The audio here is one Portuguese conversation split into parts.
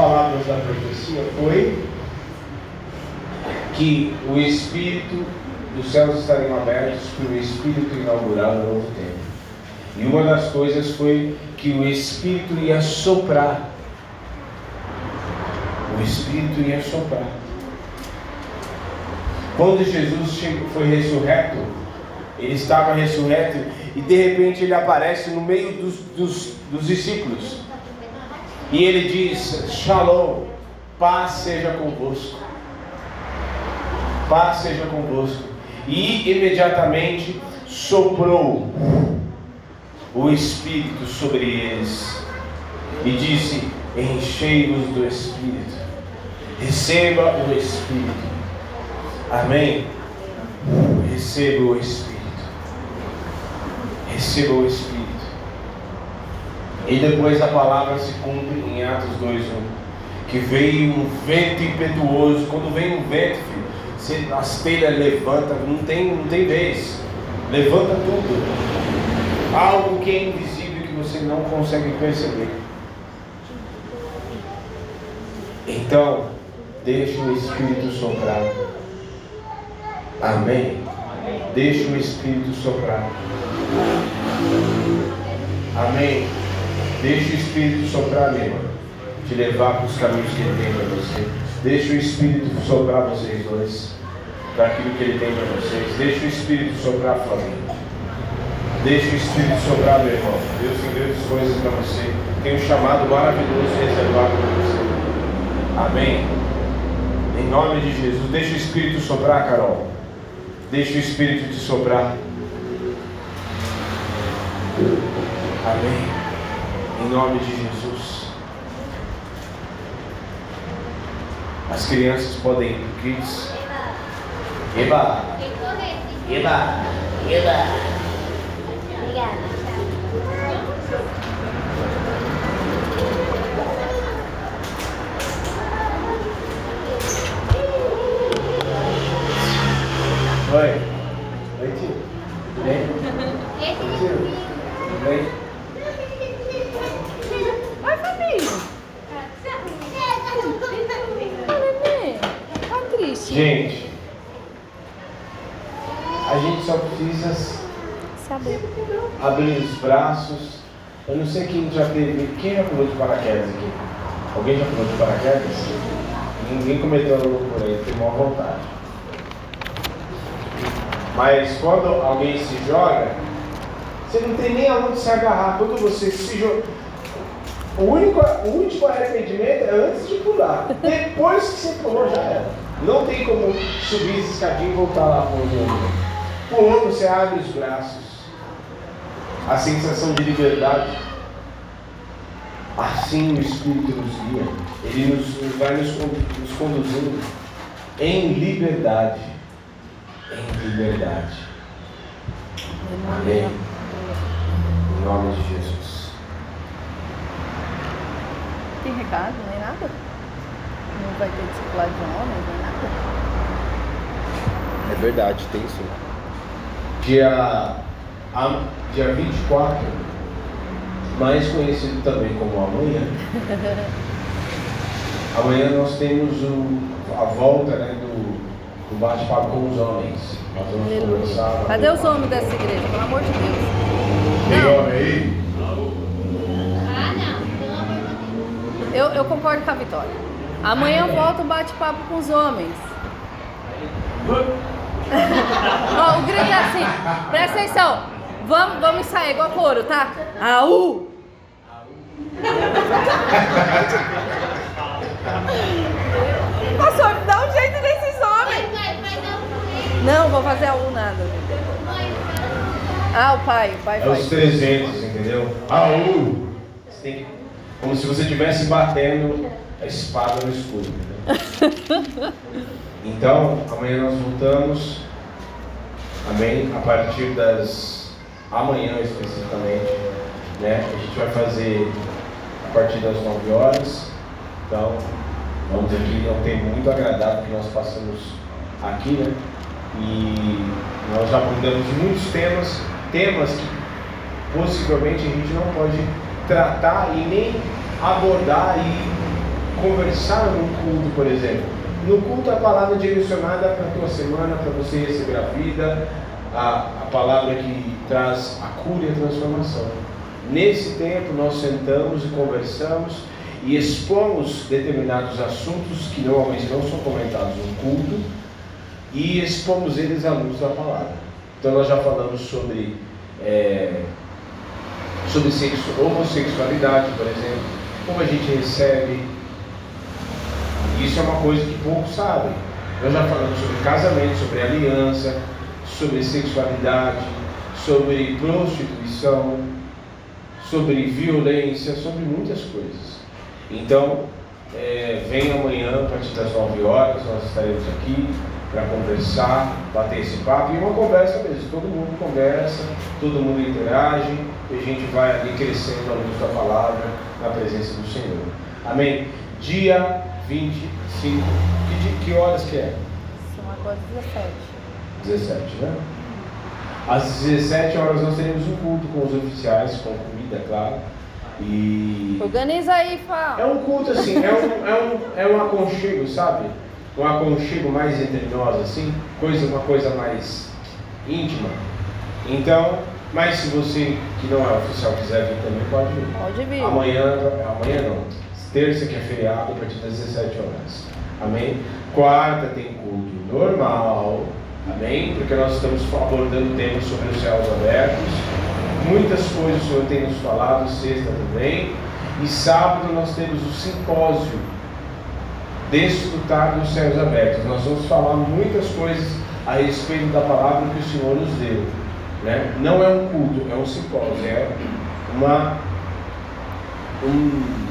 palavras da profecia foi que o Espírito dos céus estariam abertos para o Espírito inaugurar o novo tempo. E uma das coisas foi que o Espírito ia soprar. O Espírito ia soprar. Quando Jesus foi ressurreto, ele estava ressurreto e de repente ele aparece no meio dos, dos, dos discípulos. E ele diz: Shalom, paz seja convosco. Paz seja convosco. E imediatamente soprou o Espírito sobre eles e disse: Enchei-vos do Espírito, receba o Espírito. Amém? Receba o Espírito. Receba o Espírito. E depois a palavra se cumpre em Atos 2:1. Que veio um vento impetuoso. Quando vem um vento, filho, as telhas levantam, não tem, não tem vez. Levanta tudo. Algo que é invisível que você não consegue perceber. Então, deixe o Espírito soprar. Amém. Deixe o Espírito soprar. Amém. Deixe o Espírito soprar, meu irmão. Te levar para os caminhos que Ele tem para você. Deixe o Espírito soprar vocês dois. Para aquilo que Ele tem para vocês. Deixe o Espírito soprar, Flamengo. Deixe o Espírito soprar, meu irmão. Deus tem grandes coisas para você. Tem um chamado maravilhoso reservado para você. Amém. Em nome de Jesus. Deixe o Espírito soprar, Carol. Deixe o Espírito te soprar. Amém. Em nome de Jesus. As crianças podem ir para Kids. Eba! Eba! Eba! Obrigada. Oi. Oi, tio. Tudo bem? Oi, tio. Tudo bem? Oi, Fabinho. Oi, neném. Tá triste. Gente, a gente só precisa Saber. abrir os braços. Eu não sei quem já teve. Quem já pulou de paraquedas aqui? Alguém já pulou de paraquedas? Ninguém cometeu a loucura aí, tem maior vontade. Mas quando alguém se joga, você não tem nem aonde se agarrar. Quando você se joga. O, único, o último arrependimento é antes de pular. Depois que você pulou, já era. Não tem como subir esse escadinho e voltar lá eu Pulou, você abre os braços. A sensação de liberdade. Assim o Espírito nos guia. Ele nos, vai nos, nos conduzindo em liberdade. Em liberdade. Amém. Em nome de Jesus. Tem recado, nem nada? Não vai ter discipulado de homens, nem nada? É verdade, tem sim. Dia, a, dia 24, mais conhecido também como amanhã. amanhã nós temos o, a volta né, do, do bate-papo com os homens. Nós vamos Aleluia. conversar. Cadê os homens dessa igreja? Pelo amor de Deus. Tem Não. homem aí? Eu, eu concordo com a Vitória. Amanhã volta um bate-papo com os homens. Ó, o grito é assim, presta atenção. Vamos, vamos ensaiar igual coro, tá? Aú! Pastor, dá um jeito desses homens. Não, vou fazer a U nada. Ah, o pai, o pai É os 300, entendeu? Aú! Você tem que- Como se você estivesse batendo a espada no escuro. entendeu? Então, amanhã nós voltamos. Amém? A partir das. Amanhã especificamente. Né? A gente vai fazer a partir das 9 horas. Então, vamos aqui. É tempo muito agradável que nós passamos aqui, né? E nós já abordamos muitos temas, temas que possivelmente a gente não pode tratar e nem abordar e conversar num culto, por exemplo. No culto a palavra é direcionada para a tua semana, para você receber a vida, a, a palavra que traz a cura e a transformação. Nesse tempo nós sentamos e conversamos e expomos determinados assuntos que normalmente não são comentados no culto e expomos eles à luz da palavra. Então nós já falamos sobre, é, sobre sexo, homossexualidade, por exemplo, como a gente recebe. Isso é uma coisa que poucos sabem. Nós já falamos sobre casamento, sobre aliança, sobre sexualidade, sobre prostituição, sobre violência, sobre muitas coisas. Então, é, vem amanhã, a partir das 9 horas, nós estaremos aqui para conversar, bater esse papo, e uma conversa mesmo, todo mundo conversa, todo mundo interage, e a gente vai ali crescendo à luz da palavra, na presença do Senhor. Amém? Dia 25, que, que horas que é? São agora 17. 17, né? Às 17 horas nós teremos um culto com os oficiais, com comida, é claro. E. Organiza aí, Fá. É um culto assim, é um, é um, é um aconchego, sabe? Um aconchego mais entre nós, assim, coisa, uma coisa mais íntima. Então, mas se você que não é oficial quiser vir também, pode vir. Pode vir. Amanhã, amanhã não. Terça que é feriado, a partir das 17 horas. Amém? Quarta tem culto normal. Amém? Porque nós estamos abordando temas sobre os céus abertos. Muitas coisas o Senhor tem nos falado, sexta também. E sábado nós temos o simpósio Desfrutar dos céus abertos. Nós vamos falar muitas coisas a respeito da palavra que o Senhor nos deu. Né? Não é um culto, é um simpósio, é uma. Um,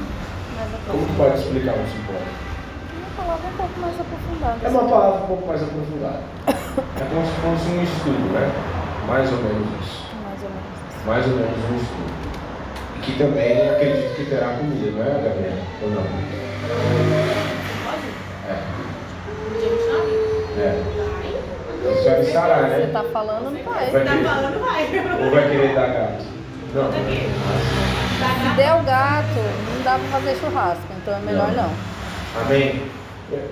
como que pode explicar um simpósio? Uma palavra um pouco mais aprofundada. É uma palavra um pouco mais aprofundada. É como se fosse um estudo, né? Mais ou menos isso. Mais ou menos. Mais ou menos um estudo. E que também acredito que terá comida, não é, Gabriela? Ou não? É. É. A senhora estará, Você né? tá falando, não vai. Vai Tá falando, vai. ou vai querer dar gato? Não. Se der o gato, não dá pra fazer churrasco, então é melhor Não. não. Amém.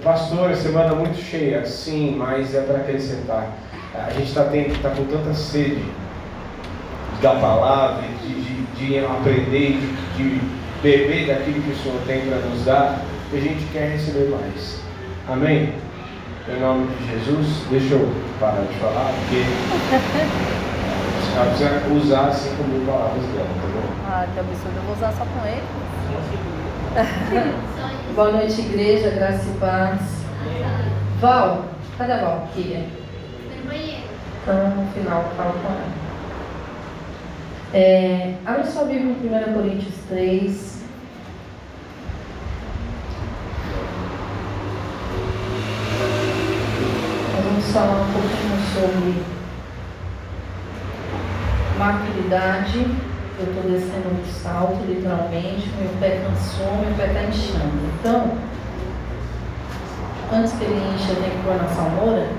Pastor, semana muito cheia, sim, mas é para acrescentar. A gente está tá com tanta sede da palavra, de, de, de aprender, de, de beber daquilo que o Senhor tem para nos dar, que a gente quer receber mais. Amém? Em nome de Jesus, deixa eu parar de falar, porque ela precisa usar cinco mil palavras dela, tá bom? Ah, que absurdo, eu vou usar só com ele. Boa noite, igreja, graça e paz. Val, cadê a Val, banheiro. Então, no final, falo com ela. É, abre sua Bíblia em 1 Coríntios 3. Nós vamos falar um pouquinho sobre maturidade. Eu estou descendo um salto, literalmente. Meu pé cansou, meu pé está inchando. Então, antes que ele encha, eu tenho que pôr na salmoura.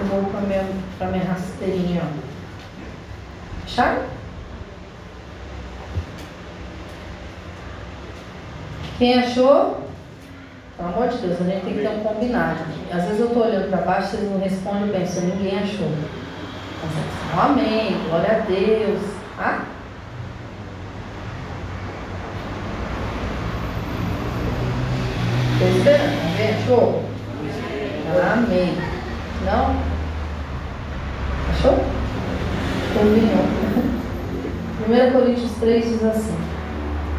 Eu vou para minha, pra minha rasteirinha, ó. Quem achou? Pelo amor de Deus, a gente tem que ter um combinado. Às vezes eu estou olhando para baixo, vocês não respondem, eu penso, ninguém achou. É amém, glória a Deus. Ah? Estou esperando, alguém achou? Amém. Não? Achou? Combinou. 1 Coríntios 3 diz assim: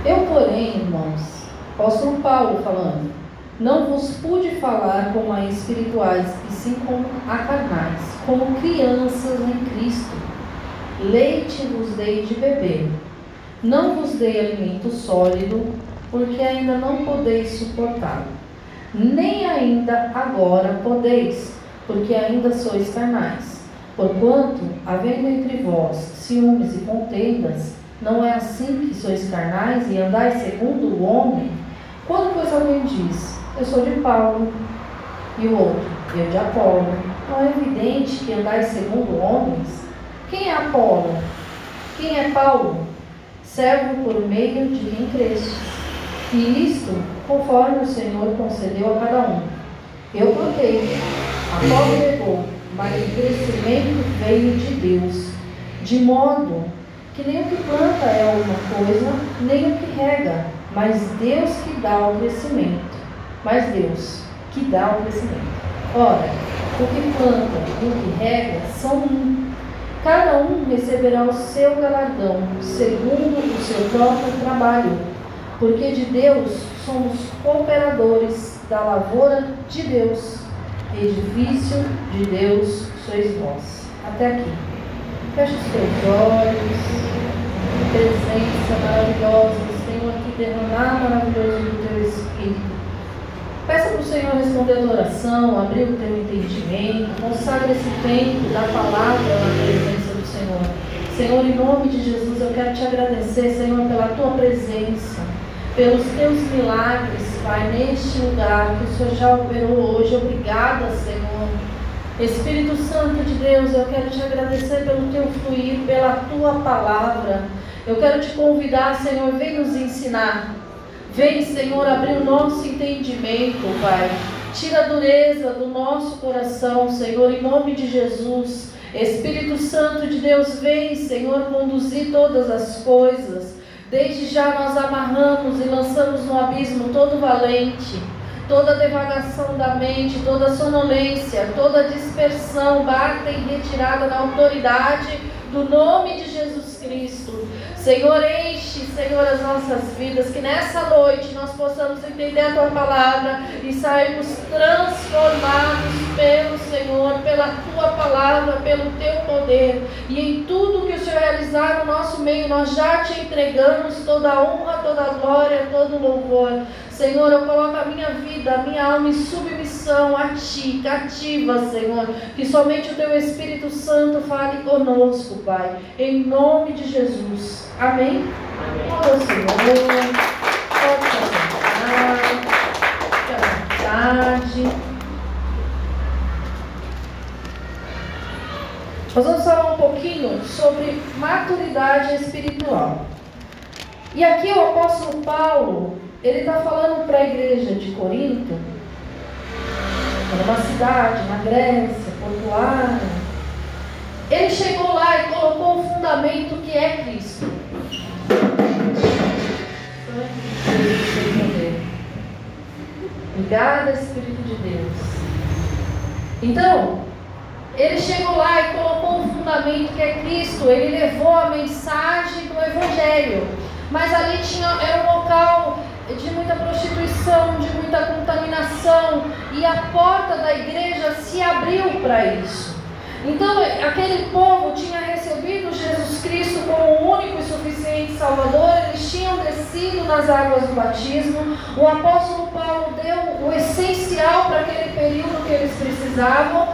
Eu, porém, irmãos, apóstolo Paulo falando, não vos pude falar como a espirituais, e sim como a carnais, como crianças em Cristo. Leite vos dei de beber. Não vos dei alimento sólido, porque ainda não podeis suportá-lo. Nem ainda agora podeis, porque ainda sois carnais. Porquanto, havendo entre vós ciúmes e contendas, não é assim que sois carnais e andais segundo o homem? Quando, pois, alguém diz, eu sou de Paulo, e o outro, eu de Apolo, não é evidente que andais segundo homens? Quem é Apolo? Quem é Paulo? Servo por meio de quem crestes. E isto conforme o Senhor concedeu a cada um. Eu plantei, a pobre regou, mas o crescimento veio de Deus, de modo que nem o que planta é uma coisa, nem o que rega, mas Deus que dá o crescimento. Mas Deus que dá o crescimento. Ora, o que planta e o que rega são um. Cada um receberá o seu galardão, segundo o seu próprio trabalho, porque de Deus somos cooperadores da lavoura de Deus, edifício de Deus sois vós. Até aqui. Feche os teus olhos, presença maravilhosa do Senhor aqui derramar maravilhoso do teu Espírito. Peça para o Senhor responder a oração, abrir o teu entendimento, consagre esse tempo da palavra na presença do Senhor. Senhor, em nome de Jesus, eu quero te agradecer, Senhor, pela tua presença, pelos teus milagres, Pai, neste lugar que o Senhor já operou hoje. Obrigada, Senhor. Espírito Santo de Deus, eu quero te agradecer pelo teu fluir, pela tua palavra. Eu quero te convidar, Senhor, vem nos ensinar. Vem, Senhor, abrir o nosso entendimento, Pai. Tira a dureza do nosso coração, Senhor, em nome de Jesus. Espírito Santo de Deus, vem, Senhor, conduzir todas as coisas. Desde já nós amarramos e lançamos no abismo todo valente, toda devagação da mente, toda sonolência, toda dispersão, bata em retirada na autoridade do nome de Jesus Cristo. Senhor, enche, Senhor, as nossas vidas, que nessa noite nós possamos entender a Tua palavra e sairmos transformados pelo Senhor, pela Tua palavra, pelo Teu poder. E em tudo que o Senhor realizar no nosso meio, nós já te entregamos toda a honra, toda a glória, todo o louvor. Senhor, eu coloco a minha vida, a minha alma em submissão a Ti, cativa, Senhor. Que somente o Teu Espírito Santo fale conosco, Pai. Em nome de Jesus. Amém? Amém. Senhor. Pode à vontade. Nós vamos falar um pouquinho sobre maturidade espiritual. E aqui o apóstolo Paulo, ele está falando para a igreja de Corinto, era uma cidade na Grécia, portuária. Ele chegou lá e colocou o fundamento que é Cristo. Obrigada, Espírito de Deus. Então, ele chegou lá e colocou um fundamento que é Cristo. Ele levou a mensagem do Evangelho. Mas ali tinha, era um local de muita prostituição, de muita contaminação. E a porta da igreja se abriu para isso. Então, aquele povo tinha recebido Jesus Cristo como o único e suficiente Salvador, eles tinham descido nas águas do batismo. O apóstolo Paulo deu o essencial para aquele período que eles precisavam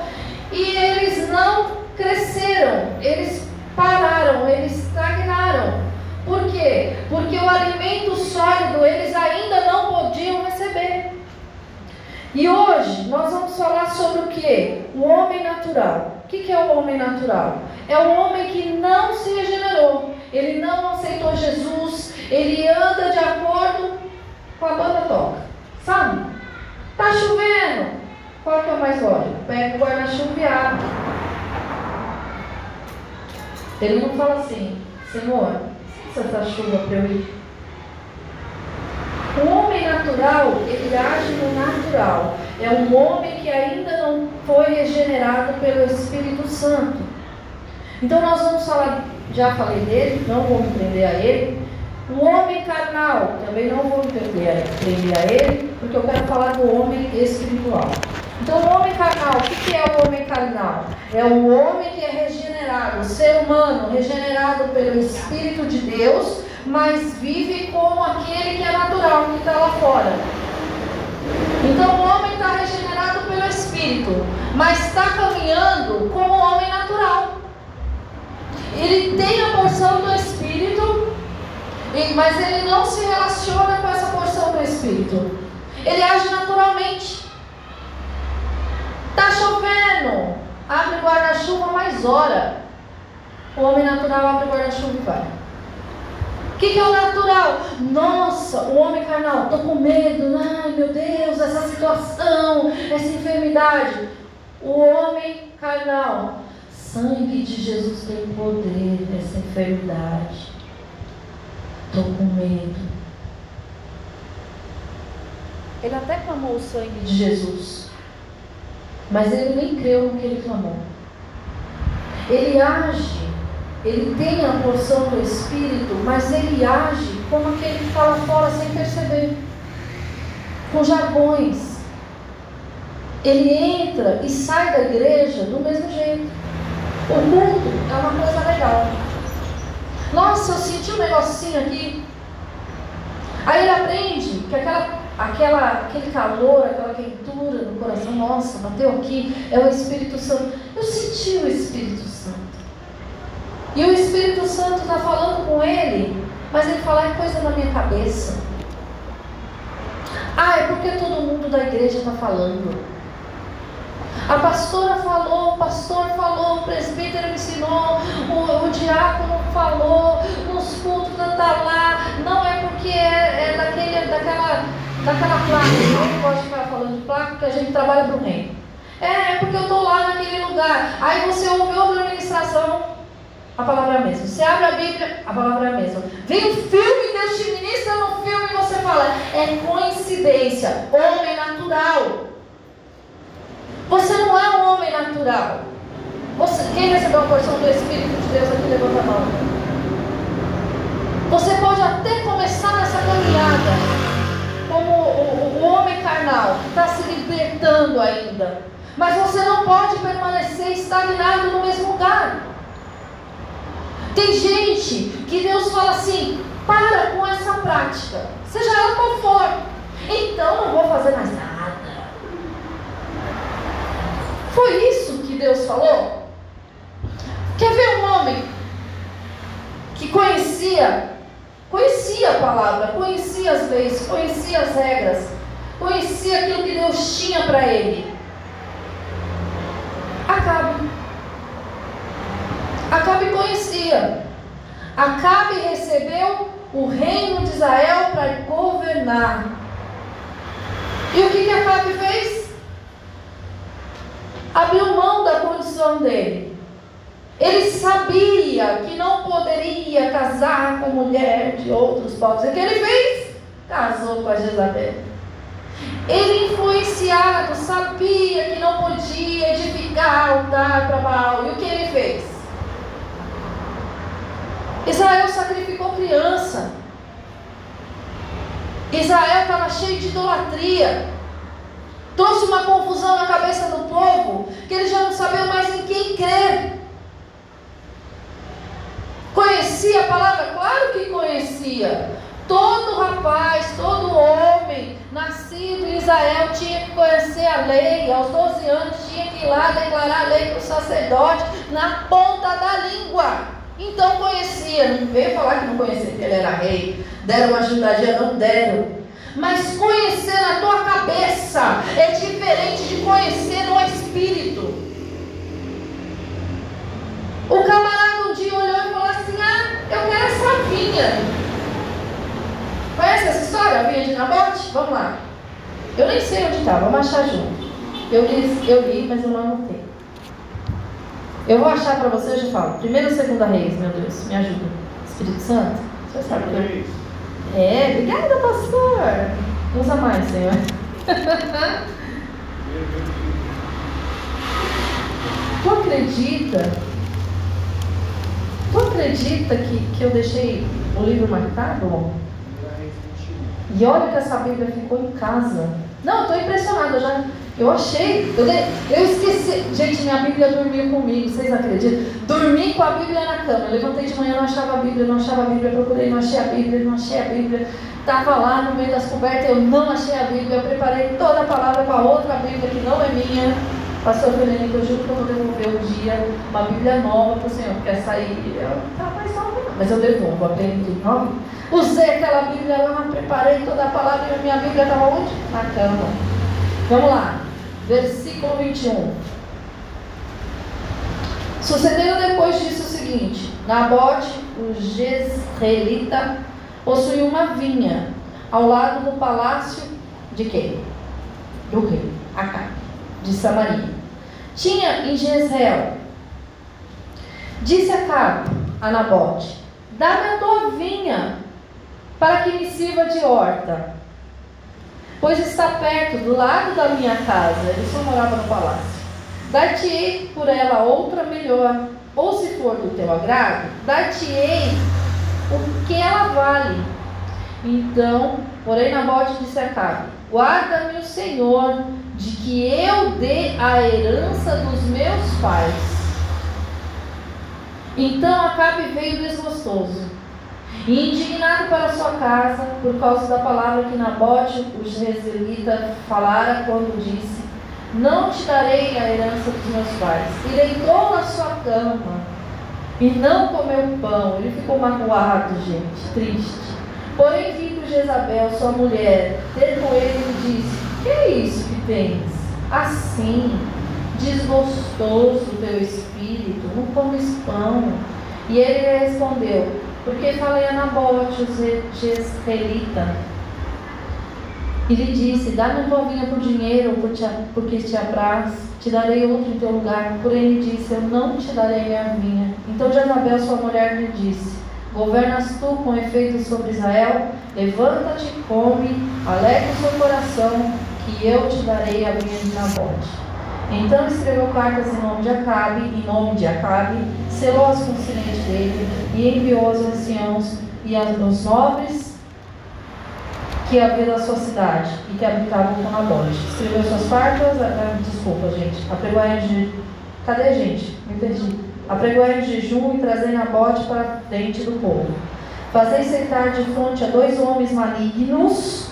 e eles não cresceram, eles pararam, eles estagnaram. Por quê? Porque o alimento sólido eles ainda não podiam receber. E hoje nós vamos falar sobre o que? O homem natural. O que é o homem natural? É o homem que não se regenerou, ele não aceitou Jesus, ele anda de acordo com a banda toca. Sabe? Tá chovendo. Qual que é o mais lógico? Pega o guarda-chuva e abre. Ele não fala assim, Senhor, essa chuva para eu ir. O homem natural, ele age no natural. É um homem que ainda não foi regenerado pelo Espírito Santo. Então nós vamos falar, já falei dele, não vamos prender a ele. O homem carnal, também não vou prender a ele, porque eu quero falar do homem espiritual. Então, o homem carnal, o que é o homem carnal? É o homem que é regenerado, o ser humano regenerado pelo Espírito de Deus, mas vive como aquele que é natural, que está lá fora. Então, o homem está regenerado pelo Espírito, mas está caminhando como o homem natural. Ele tem a porção do Espírito, mas ele não se relaciona com essa porção do Espírito. Ele age naturalmente. Está chovendo. Abre o guarda-chuva mais hora. O homem natural abre o guarda-chuva e vai. O que, que é o natural? Nossa, o homem carnal, estou com medo, ai meu Deus, essa situação, essa enfermidade. O homem carnal, sangue de Jesus tem poder nessa enfermidade. Estou com medo. Ele até clamou o sangue de Jesus, mas ele nem creu no que ele clamou. Ele age, ele tem a porção do Espírito, mas ele age como aquele que fala fora sem perceber, com jargões. Ele entra e sai da igreja do mesmo jeito. O culto é uma coisa legal. Nossa, eu senti um negocinho aqui. Aí ele aprende que aquela, aquela, aquele calor, aquela quentura no coração, nossa, bateu aqui, é o Espírito Santo. Eu senti o Espírito Santo. E o Espírito Santo está falando com ele, mas ele fala, é coisa da minha cabeça. Ah, é porque todo mundo da igreja está falando. A pastora falou, o pastor falou, o presbítero ensinou, o, o diácono falou, nos cultos está lá. Não é porque é, é daquele, daquela, daquela placa. Eu não gosto de ficar falando de placa porque a gente trabalha para o reino. É, é porque eu estou lá naquele lugar. Aí você ouve outra ministração, a palavra é a mesma. Você abre a Bíblia, a palavra é a mesma. Vem um filme, Deus te ministra no filme e você fala, é coincidência, homem natural. Você não é um homem natural. Você, quem recebeu a porção do Espírito de Deus aqui, levanta a mão. Você pode até começar nessa caminhada como o, o, homem carnal, está se libertando ainda. Mas você não pode permanecer estagnado no mesmo lugar. Tem gente que Deus fala assim: para com essa prática, seja ela qual for. Então não vou fazer mais nada. Foi isso que Deus falou? Quer ver um homem que conhecia, conhecia a palavra, conhecia as leis, conhecia as regras, conhecia aquilo que Deus tinha para ele? Acabe. Acabe conhecia. Acabe recebeu o reino de Israel para governar. E o que, que Acabe fez? abriu mão da condição dele. Ele sabia que não poderia casar com mulher de outros povos. O que ele fez? Casou com a Jezabel. Ele, influenciado, sabia que não podia edificar altar para Baal. E o que ele fez? Israel sacrificou criança. Israel estava cheio de idolatria trouxe uma confusão na cabeça do povo, que eles já não sabiam mais em quem crer. Conhecia a palavra? Claro que conhecia. Todo rapaz, todo homem nascido em Israel tinha que conhecer a lei. Aos 12 anos tinha que ir lá declarar a lei para o sacerdote na ponta da língua. Então conhecia, não veio falar que não conhecia porque ele era rei. Deram uma ajudadinha, não deram. Mas conhecer na tua cabeça é diferente de conhecer no espírito. O camarada um dia olhou e falou assim: Ah, eu quero essa vinha. Conhece essa história, a vinha de Nabote? Vamos lá. Eu nem sei onde está, vamos achar junto. Eu li, eu li mas eu não anotei. Eu vou achar para você, eu já falo. Primeiro ou segunda reis, meu Deus, me ajuda. Espírito Santo? Você sabe que é? É, obrigada, pastor. Usa mais, Senhor. tu acredita? Acredita que, que eu deixei o livro marcado? E olha que essa Bíblia ficou em casa. Não, estou impressionada, eu já eu achei, eu, eu esqueci. Gente, minha Bíblia dormiu comigo, vocês acreditam? Dormi com a Bíblia na cama. Eu levantei de manhã, não achava a Bíblia, não achava a Bíblia, procurei, não achei a Bíblia, não achei a Bíblia. Estava lá no meio das cobertas, eu não achei a Bíblia. Eu preparei toda a palavra para outra Bíblia que não é minha. Pastor Fernando, eu juro que eu vou devolver um dia uma Bíblia nova para o Senhor, porque essa aí eu, tá mais não. mas eu devolvo, aprendi nova. Usei aquela Bíblia lá, preparei toda a palavra e a minha Bíblia estava onde? Na cama. Vamos lá versículo 21. Sucedeu depois disso o seguinte: Nabote, o Jezreelita, possuía uma vinha ao lado do palácio de quem? Do rei, Acabe, de Samaria. Tinha em Jezreel. Disse Acabe a Nabote: Dá-me a tua vinha para que me sirva de horta, pois está perto, do lado da minha casa. Ele só morava no palácio. Dar-te-ei por ela outra melhor, ou se for do teu agrado, dar-te-ei o que ela vale. Então, porém, Nabote disse a Cabe: Guarda-me o Senhor de que eu dê a herança dos meus pais. Então Acabe veio desgostoso e indignado para sua casa por causa da palavra que Nabote, o jezreelita, falara quando disse: Não te darei a herança dos meus pais. E deitou na sua cama e não comeu pão. Ele ficou magoado, gente, triste. Porém, vindo Jezabel, sua mulher, ter com ele, ele disse: Que é isso que tens? Assim, desgostoso teu espírito, não comes pão. E ele respondeu: porque falei a Nabote, o jezreelita, e lhe disse: Dá-me a tua vinha por dinheiro, porque te apraz, te darei outro em teu lugar. Porém, ele disse: Eu não te darei minha vinha. Então Jezabel, sua mulher, lhe disse: Governas tu com efeito sobre Israel? Levanta-te, come, alegre o seu coração, que eu te darei a vinha de Nabote. Então escreveu cartas em nome de Acabe, em nome de Acabe, selou as com o dele e enviou aos anciãos e aos nobres que havia da sua cidade e que habitavam com Nabote. Escreveu suas cartas, desculpa gente, apregoai de. Cadê a gente? Me perdi. Apregoai de jejum e trazei Nabote para frente do povo. Fazei sentar de frente a dois homens malignos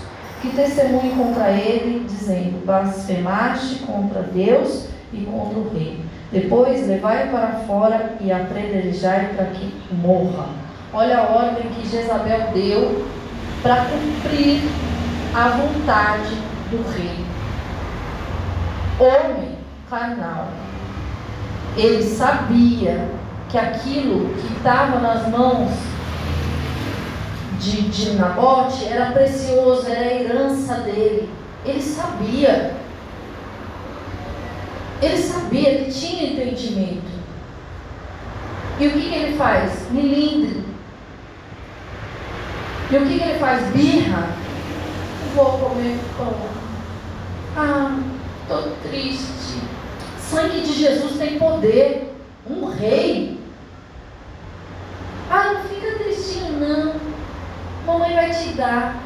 que testemunhe contra ele, dizendo: Blasfemaste contra Deus e contra o rei. Depois levai-o para fora e apredejai para que morra. Olha a ordem que Jezabel deu para cumprir a vontade do rei. Homem carnal. Ele sabia que aquilo que estava nas mãos de, de Nabote era precioso, era a herança dele. Ele sabia. Ele sabia, ele tinha entendimento. E o que, que ele faz? Milindre. E o que, que ele faz? Birra. Vou comer pão. Ah, estou triste. Sangue de Jesus tem poder. Um rei. Ah, não fica tristinho, não mamãe vai te dar.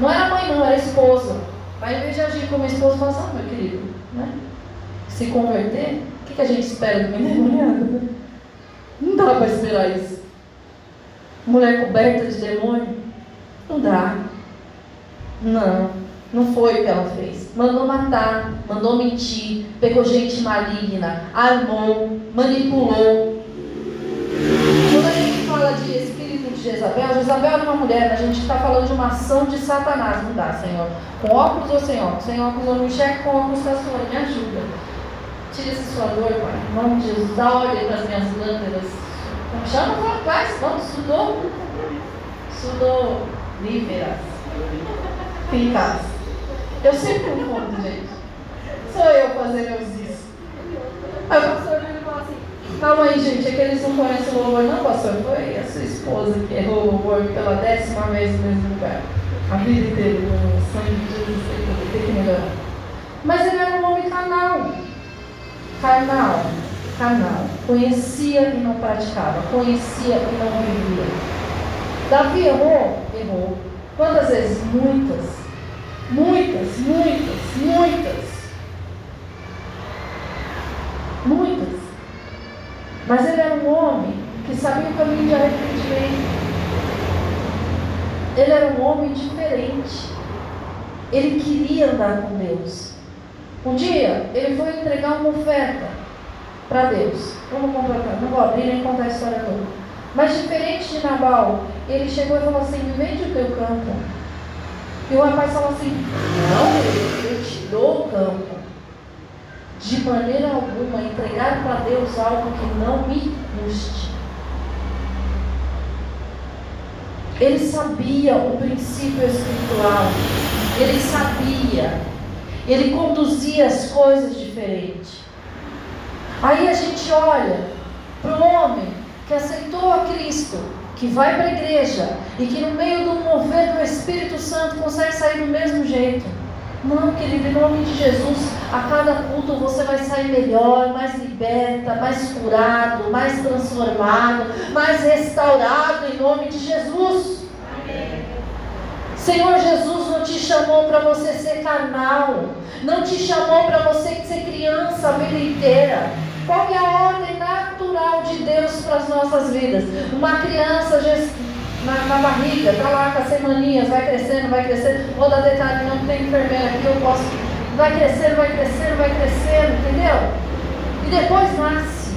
Não era mãe, não, era esposa. Aí, em vez de agir como esposa, fala assim, ah, meu querido, né? se converter, o que, que a gente espera do? Né? Não dá para esperar isso. Mulher coberta de demônio? Não dá. Não, não foi o que ela fez. Mandou matar, mandou mentir, pegou gente maligna, armou, manipulou. Quando a gente fala de de Jezabel, Jezabel era uma mulher, a gente está falando de uma ação de Satanás, não dá, Senhor. Com óculos ou sem óculos? Sem óculos eu não enxergo, com óculos está sua, me ajuda. Tira essa sua dor, Pai. Em nome de Jesus, dá ordem para as minhas lâmpadas. Chama o rapaz, vamos, sudou. Sudou, líveras. Fincas. Eu sempre confundo, gente. Sou eu fazendo isso. Aí o pastor Calma aí, gente, é que eles não conhecem o louvor, não, pastor. Foi a sua esposa que errou o louvor pela décima vez no mesmo lugar. A vida inteira, o sangue de Jesus, tem que melhorar. Mas ele era um homem carnal. Carnal. Carnal. Conhecia e não praticava. Conhecia e não vivia. Davi errou? Errou. Quantas vezes? Muitas. Muitas, muitas, muitas. Muitas. Mas ele era um homem que sabia o caminho de arrependimento. Ele era um homem diferente. Ele queria andar com Deus. Um dia, ele foi entregar uma oferta para Deus. Vamos completar, não vou abrir nem contar a história toda. Mas diferente de Nabal, ele chegou e falou assim: me vende o teu campo. E o rapaz falou assim: não, eu te dou o campo de maneira alguma entregar para Deus algo que não me custe. Ele sabia o princípio espiritual. Ele sabia. Ele conduzia as coisas diferente. Aí a gente olha para o homem que aceitou a Cristo, que vai para a igreja e que no meio do mover do Espírito Santo consegue sair do mesmo jeito. Não, querido, em nome de Jesus, a cada culto você vai sair melhor, mais liberta, mais curado, mais transformado, mais restaurado em nome de Jesus. Senhor Jesus não te chamou para você ser carnal, não te chamou para você ser criança a vida inteira. Qual é a ordem natural de Deus para as nossas vidas? Uma criança na, na barriga, está lá com as semaninhas, vai crescendo, vai crescendo. Vou dar detalhe, não tem enfermeira aqui, eu posso. Vai crescendo, vai crescendo, vai crescendo, entendeu? E depois nasce.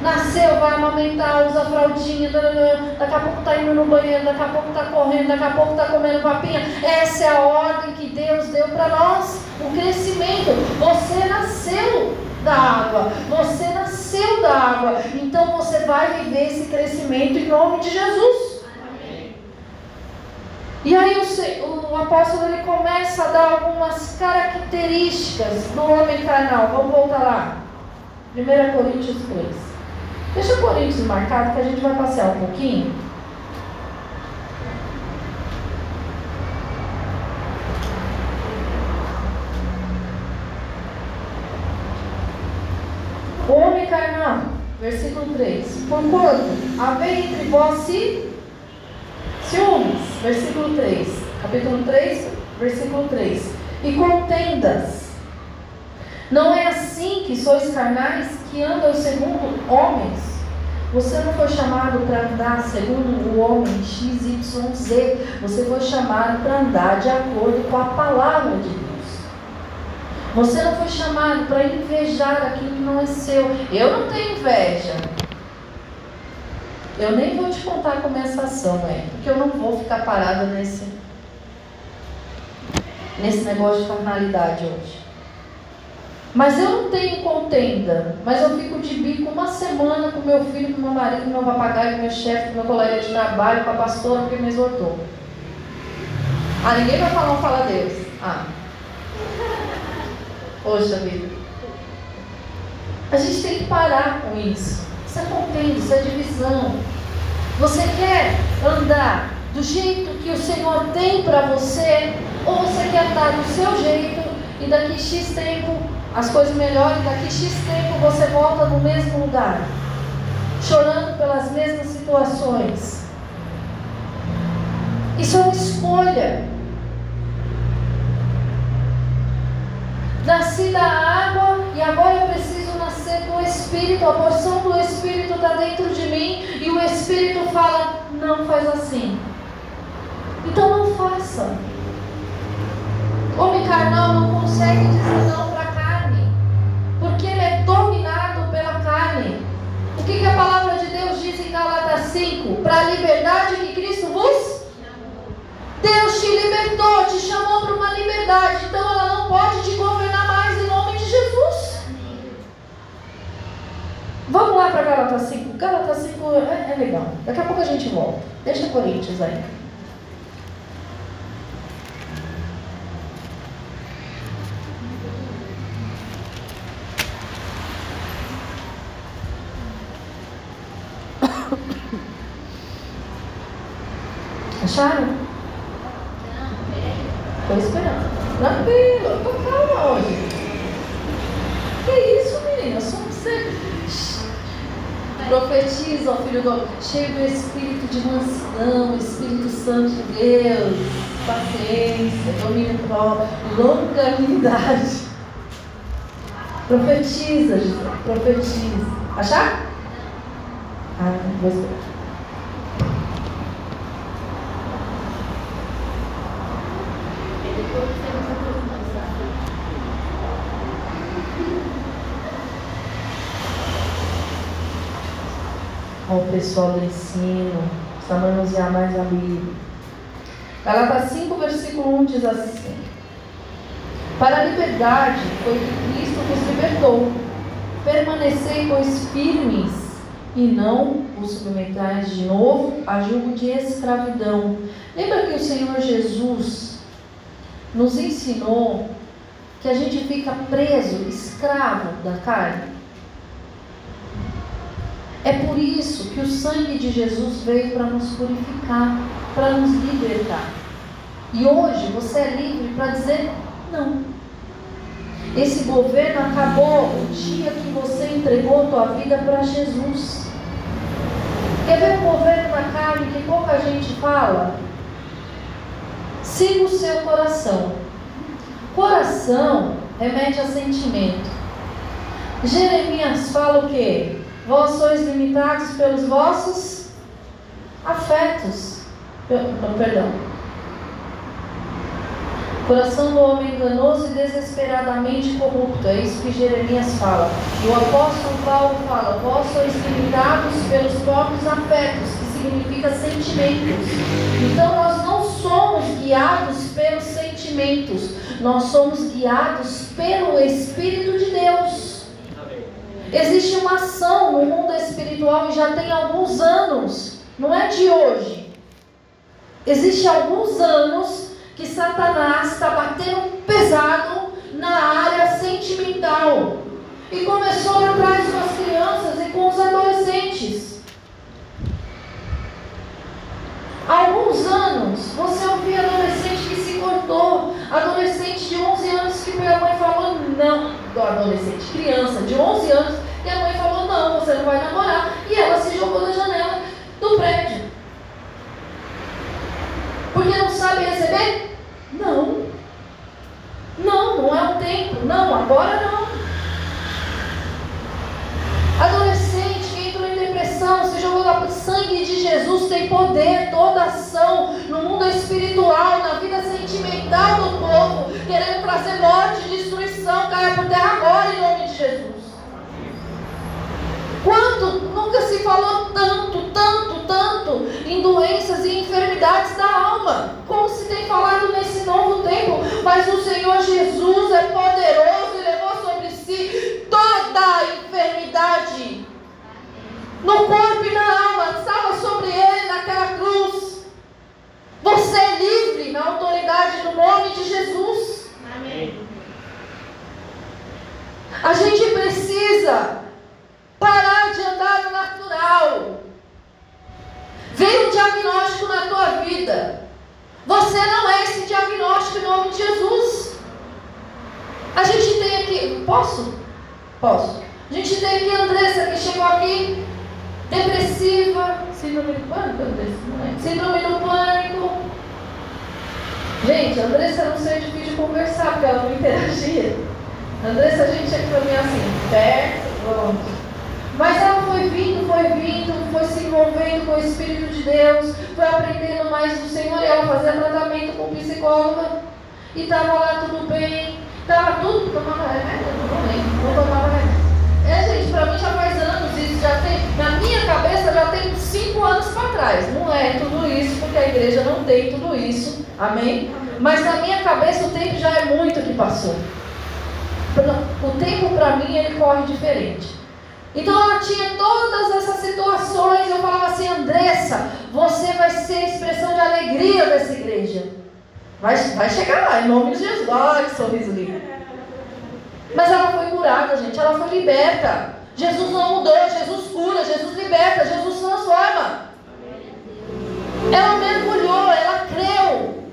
Nasceu, vai amamentar, usa fraldinha, daqui a pouco está indo no banheiro, daqui a pouco está correndo, daqui a pouco está comendo papinha. Essa é a ordem que Deus deu para nós, o crescimento. Você nasceu da água, você nasceu da água, então você vai viver esse crescimento em nome de Jesus. E aí o, o, apóstolo ele começa a dar algumas características do homem carnal. Vamos voltar lá. 1 Coríntios 3. Deixa o Coríntios marcado que a gente vai passear um pouquinho. O homem carnal, versículo 3. Porquanto, haver entre vós ciúmes, versículo 3, capítulo 3, versículo 3. E contendas. Não é assim que sois carnais que andam segundo homens. Você não foi chamado para andar segundo o homem XYZ. Você foi chamado para andar de acordo com a palavra de Deus. Você não foi chamado para invejar aquilo que não é seu. Eu não tenho inveja. Eu nem vou te contar como é essa ação é, porque eu não vou ficar parada nesse, nesse negócio de carnalidade hoje. Mas eu não tenho contenda, mas eu fico de bico uma semana com meu filho, com meu marido, com meu papagaio, com meu chefe, com meu colega de trabalho, com a pastora que me exortou. Ah, ninguém vai falar um fala Deus. Ah. Poxa vida. A gente tem que parar com isso. Isso é contenda, isso é divisão. Você quer andar do jeito que o Senhor tem para você? Ou você quer andar do seu jeito e daqui X tempo as coisas melhoram e daqui X tempo você volta no mesmo lugar? Chorando pelas mesmas situações. Isso é uma escolha. Nasci da água e agora eu preciso nascer do Espírito. A porção do Espírito está dentro de mim e o Espírito fala: não faz assim. Então não faça. Homem carnal não consegue dizer não para a carne, porque ele é dominado pela carne. O que, que a palavra de Deus diz em Galatas 5? Para a liberdade que Cristo vos Deus te libertou, te chamou para uma liberdade, então ela não pode te governar mais em nome de Jesus. Vamos lá para Galatas 5. Galatas 5 é, é legal. Daqui a pouco a gente volta. Deixa Coríntios aí. Acharam? Estou esperando. Tranquilo, tô calma hoje. Que isso, menina? Só você. Profetiza, ó filho do cheio do Espírito de mansidão, Espírito Santo de Deus, paciência, domínio próprio, longanimidade. Profetiza, Jesus, profetiza. Achar? Ah, vou esperar. Ao pessoal do ensino, precisa manusear mais a Bíblia. Galatas 5, versículo 1 diz assim: Para a liberdade foi que Cristo vos libertou. Permanecei, pois, firmes e não vos submetais de novo a julgo de escravidão. Lembra que o Senhor Jesus nos ensinou que a gente fica preso, escravo da carne? É por isso que o sangue de Jesus veio para nos purificar, para nos libertar. E hoje você é livre para dizer não. Esse governo acabou o dia que você entregou a tua vida para Jesus. Quer ver um governo na carne que pouca gente fala? Siga o seu coração. Coração remete a sentimento. Jeremias fala o quê? Vós sois limitados pelos vossos afetos. Perdão. Coração do homem enganoso e desesperadamente corrupto. É isso que Jeremias fala. E o apóstolo Paulo fala: Vós sois limitados pelos próprios afetos, que significa sentimentos. Então nós não somos guiados pelos sentimentos, nós somos guiados pelo Espírito de Deus. Existe uma ação no mundo espiritual e já tem alguns anos, não é de hoje. Existe alguns anos que Satanás está batendo pesado na área sentimental. E começou atrás com as crianças e com os adolescentes. Há alguns anos, você ouvia adolescente que se cortou, adolescente de 11 anos que a mãe falou não, do adolescente, criança de 11 anos, e a mãe falou não, você não vai namorar, e ela se jogou da janela do prédio. Porque não sabe receber não. Não, não é o tempo. Não, agora não. Adolescente se jogou no sangue de Jesus, tem poder, toda ação no mundo espiritual, na vida sentimental do povo, querendo trazer morte destruição, caia por terra agora em nome de Jesus. Quanto nunca se falou tanto, tanto, tanto em doenças e enfermidades da alma, como se tem falado nesse novo tempo. Mas o Senhor Jesus é poderoso e levou sobre si toda a enfermidade. No corpo e na alma, estava sobre ele naquela cruz. Você é livre na autoridade do nome de Jesus. Amém. A gente precisa Parar de andar no natural. Vem um diagnóstico na tua vida. Você não é esse diagnóstico em nome de Jesus. A gente tem aqui. Posso? Posso. A gente tem aqui a Andressa que chegou aqui síndrome do pânico, Andressa, Síndrome do pânico. Gente, a Andressa não sei difícil de conversar, porque ela não interagia. Andressa, a gente é para mim assim, perto, pronto. Mas ela foi vindo, foi vindo, foi se envolvendo com o Espírito de Deus, foi aprendendo mais do Senhor e ela fazia tratamento com psicóloga. E estava lá tudo bem, estava tudo, tomava remédio? Não tomava remédio. É, gente, para mim já faz anos isso, já tem, na minha cabeça já tem cinco anos para trás. Não é tudo isso, porque a igreja não tem tudo isso, amém? Mas na minha cabeça o tempo já é muito que passou. O tempo para mim ele corre diferente. Então ela tinha todas essas situações. Eu falava assim, Andressa, você vai ser a expressão de alegria dessa igreja. Vai, vai chegar lá, em nome de Jesus. Olha que sorriso lindo. Mas ela foi curada, gente. Ela foi liberta. Jesus não mudou, Jesus cura, Jesus liberta, Jesus transforma. Ela mergulhou, ela creu.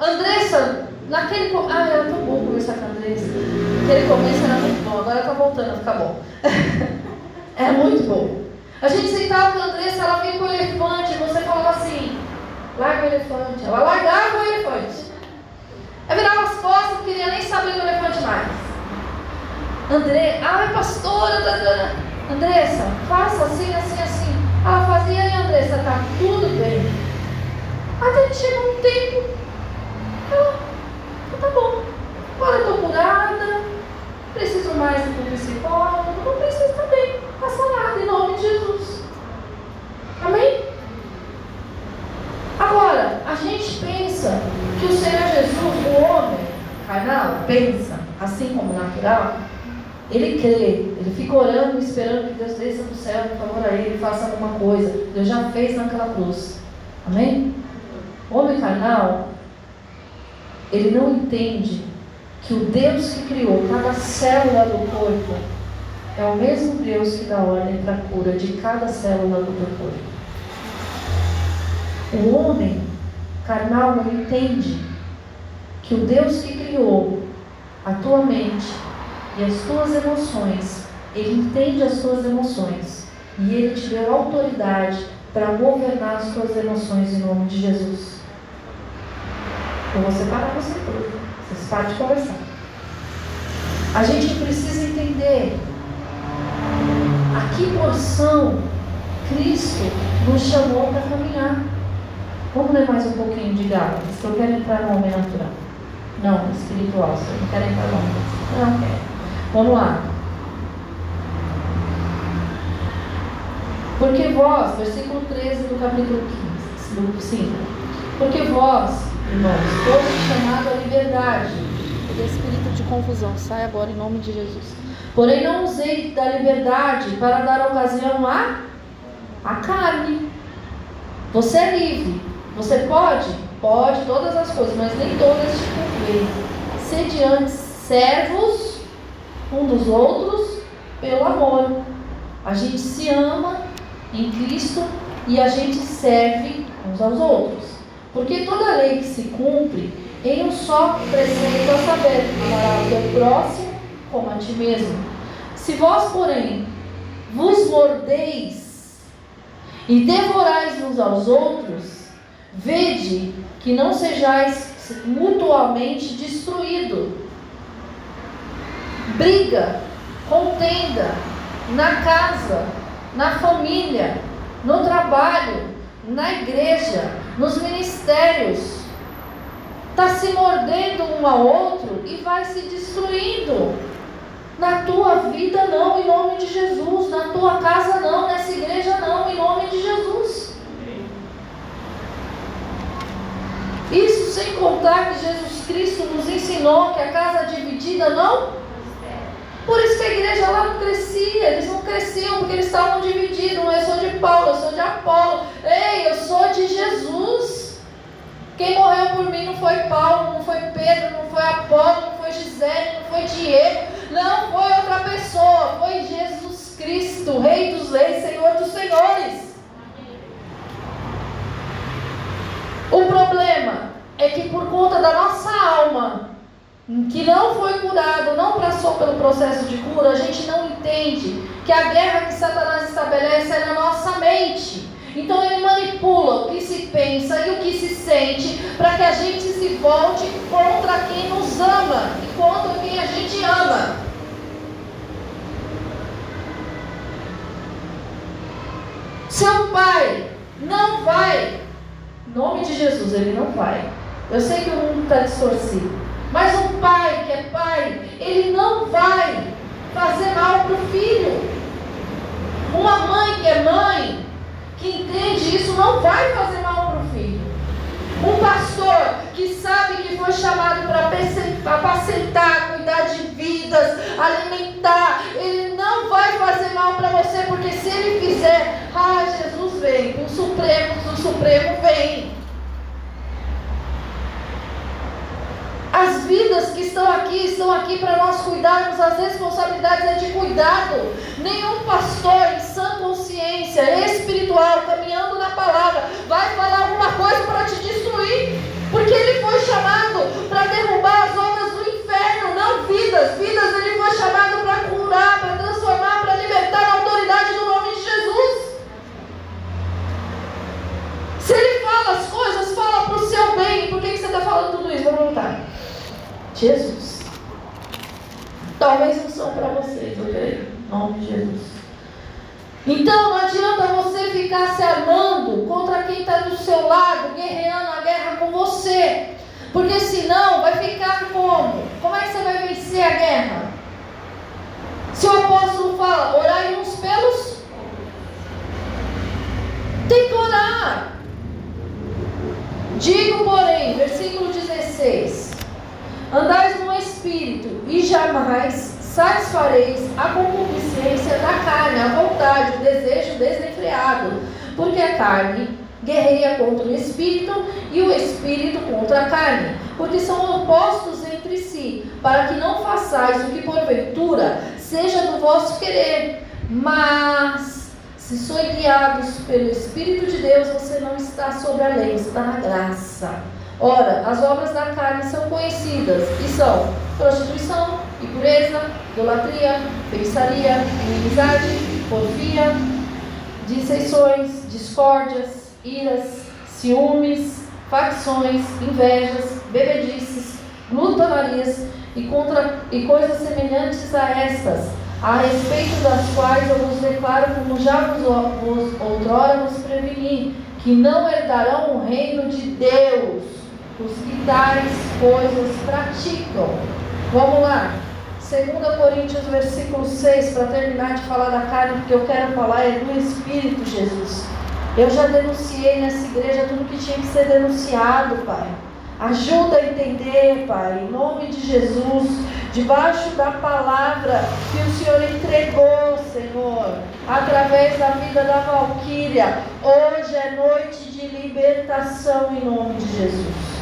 Andressa, naquele. Ah, era tão bom conversar com a Andressa. Aquele começo era muito bom, agora está voltando a ficar bom. É muito bom. A gente sentava com a Andressa, ela vinha com o elefante, você falava assim, larga o elefante. Ela largava o elefante. Eu virava as costas, não queria nem saber do elefante mais. André, ai pastora, Andressa, faça assim, assim, assim. Ela fazia e Andressa, tá tudo bem. Até que chegou um tempo, ela, tá bom, agora eu tô curada, preciso mais do psicólogo, não preciso também passa nada em nome de Jesus. Amém? Agora, a gente pensa que o Senhor Jesus, o homem carnal, pensa assim como natural. Ele crê, ele fica orando, esperando que Deus desça do céu, por favor, a ele, faça alguma coisa. Deus já fez naquela cruz. Amém? O homem carnal, ele não entende que o Deus que criou cada célula do corpo é o mesmo Deus que dá ordem para a cura de cada célula do teu corpo. O homem carnal não entende que o Deus que criou a tua mente e as tuas emoções, ele entende as tuas emoções e ele te deu autoridade para governar as tuas emoções em nome de Jesus. Eu vou separar você tudo. Vocês param de conversar. A gente precisa entender a que porção Cristo nos chamou para caminhar. Vamos ler mais um pouquinho de Gálatas, que eu quero entrar no homem natural. Não, espiritual, você não quer entrar no homem Não quero. Vamos lá. Porque vós, versículo 13 do capítulo 15, do 5. Porque vós, irmãos, foste chamados à liberdade. O espírito de confusão, sai agora em nome de Jesus. Porém, não usei da liberdade para dar ocasião à, à carne. Você é livre. Você pode? Pode todas as coisas, mas nem todas te convêm. Sede antes servos um dos outros pelo amor. A gente se ama em Cristo e a gente serve uns aos outros. Porque toda lei que se cumpre em um só preceito a saber, amará o teu próximo como a ti mesmo. Se vós, porém, vos mordeis e devorais uns aos outros, vede que não sejais mutuamente destruído. Briga, contenda, na casa, na família, no trabalho, na igreja, nos ministérios. Está se mordendo um ao outro e vai se destruindo. Na tua vida, não, em nome de Jesus. Na tua casa, não. Nessa igreja, não, em nome de Jesus. Isso sem contar que Jesus Cristo nos ensinou que a casa dividida não por isso que a igreja lá não crescia, eles não cresciam porque eles estavam divididos. Eu sou de Paulo, eu sou de Apolo. Ei, eu sou de Jesus. Quem morreu por mim não foi Paulo, não foi Pedro, não foi Apolo, não foi Gisele, não foi Diego, não foi outra pessoa, foi Jesus Cristo, Rei dos Reis, Senhor dos Senhores. O problema é que por conta da nossa alma, que não foi curado, não passou pelo processo de cura, a gente não entende que a guerra que Satanás estabelece é na nossa mente. Então ele manipula o que se pensa e o que se sente para que a gente se volte contra quem nos ama e contra quem a gente ama. Seu pai não vai, em nome de Jesus, ele não vai. Eu sei que o mundo está distorcido. Mas um pai que é pai, ele não vai fazer mal para o filho. Uma mãe que é mãe, que entende isso, não vai fazer mal para o filho. Um pastor que sabe que foi chamado para apacentar, cuidar de vidas, alimentar, ele não vai fazer mal para você, porque se ele fizer, ah, Jesus vem, o Supremo, o Supremo vem. As vidas que estão aqui estão aqui para nós cuidarmos, as responsabilidades é de cuidado. Nenhum pastor em sã consciência espiritual, caminhando na palavra, vai falar alguma coisa para te destruir, porque ele foi chamado para derrubar as obras do inferno, não vidas. Vidas ele foi chamado para curar, para transformar, para libertar na autoridade do nome de Jesus. Se ele fala as coisas, fala para o seu bem. Por que, que você está falando tudo isso? Vamos voltar. Jesus. Talvez não são para vocês, ok? Em nome de Jesus. Então não adianta você ficar se armando contra quem está do seu lado, guerreando a guerra com você. Porque senão vai ficar como? Como é que você vai vencer a guerra? Se o apóstolo fala, orai uns pelos, tem que orar. Digo, porém, versículo 16: Andais no espírito e jamais satisfareis a concupiscência da carne, a vontade, o desejo desenfreado, porque a carne guerreia contra o espírito e o espírito contra a carne, porque são opostos entre si, para que não façais o que porventura seja do vosso querer, mas se sois guiados pelo Espírito de Deus, você não está sobre a lei, está na graça. Ora, as obras da carne são conhecidas e são prostituição, impureza, idolatria, feitiçaria, inimizade, porfia, dissensões, discórdias, iras, ciúmes, facções, invejas, bebedices, glutonarias e, contra, e coisas semelhantes a estas, a respeito das quais eu vos declaro, como já vos, vos outrora vos preveni, que não herdarão o reino de Deus os que tais coisas praticam. Vamos lá. 2 Coríntios versículo 6, para terminar de falar da carne, porque eu quero falar é do Espírito, Jesus. Eu já denunciei nessa igreja tudo que tinha que ser denunciado, Pai. Ajuda a entender, Pai, em nome de Jesus, debaixo da palavra que o Senhor entregou, Senhor, através da vida da Valquíria. Hoje é noite de libertação em nome de Jesus.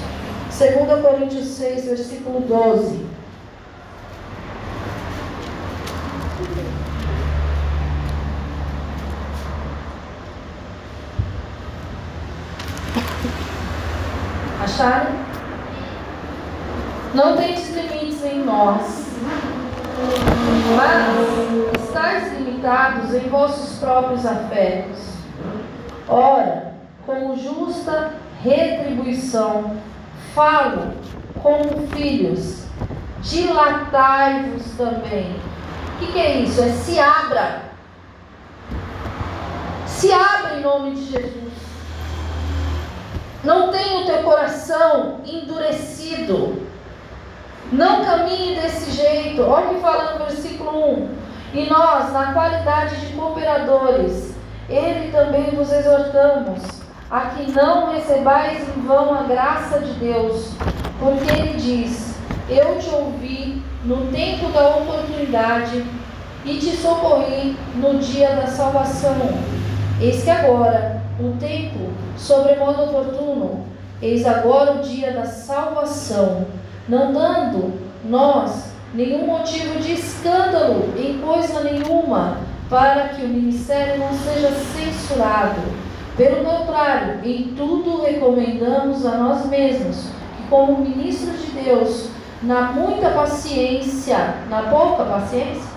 2 Coríntios 6, versículo 12. Acharam? Não tem limites em nós, mas estáis limitados em vossos próprios afetos. Ora, como justa retribuição, falo como filhos, dilatai-vos também. O que, que é isso? É se abra. Se abra em nome de Jesus. Não tenha o teu coração endurecido. Não caminhe desse jeito. Olha o que fala no versículo 1. E nós, na qualidade de cooperadores, ele também vos exortamos a que não recebais em vão a graça de Deus, porque ele diz: Eu te ouvi no tempo da oportunidade e te socorri no dia da salvação. Eis que agora, o tempo sobremodo oportuno, eis agora o dia da salvação não dando nós nenhum motivo de escândalo em coisa nenhuma, para que o ministério não seja censurado. Pelo contrário, em tudo recomendamos a nós mesmos, que como ministros de Deus, na muita paciência, na pouca paciência,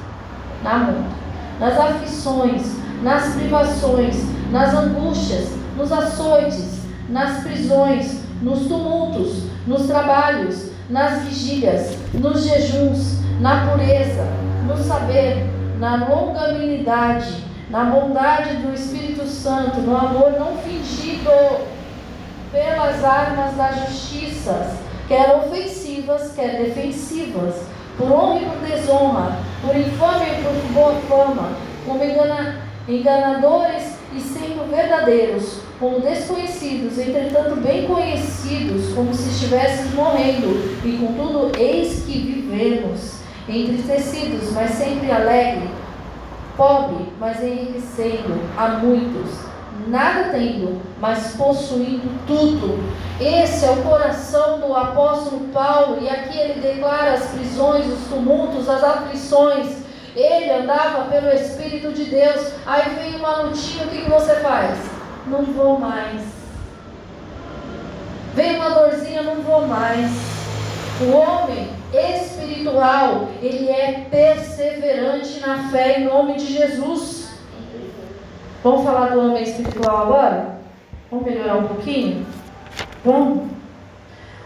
na muita, nas aflições, nas privações, nas angústias, nos açoites, nas prisões, nos tumultos, nos trabalhos, nas vigílias, nos jejuns, na pureza, no saber, na longanimidade, na bondade do Espírito Santo, no amor não fingido, pelas armas da justiça, quer ofensivas, quer defensivas, por honra e por desonra, por infâmia e por boa fama, como engana, enganadores e sendo verdadeiros, como desconhecidos, entretanto bem conhecidos, como se estivéssemos morrendo, e contudo, eis que vivemos, entristecidos, mas sempre alegre, pobre, mas enriquecendo a muitos, nada tendo, mas possuindo tudo. Esse é o coração do apóstolo Paulo, e aqui ele declara as prisões, os tumultos, as aflições. Ele andava pelo Espírito de Deus. Aí vem uma lutinha, o que, que você faz? não vou mais. Vem uma dorzinha, não vou mais. O homem espiritual, ele é perseverante na fé em nome de Jesus. Vamos falar do homem espiritual agora? Vamos melhorar um pouquinho? Vamos.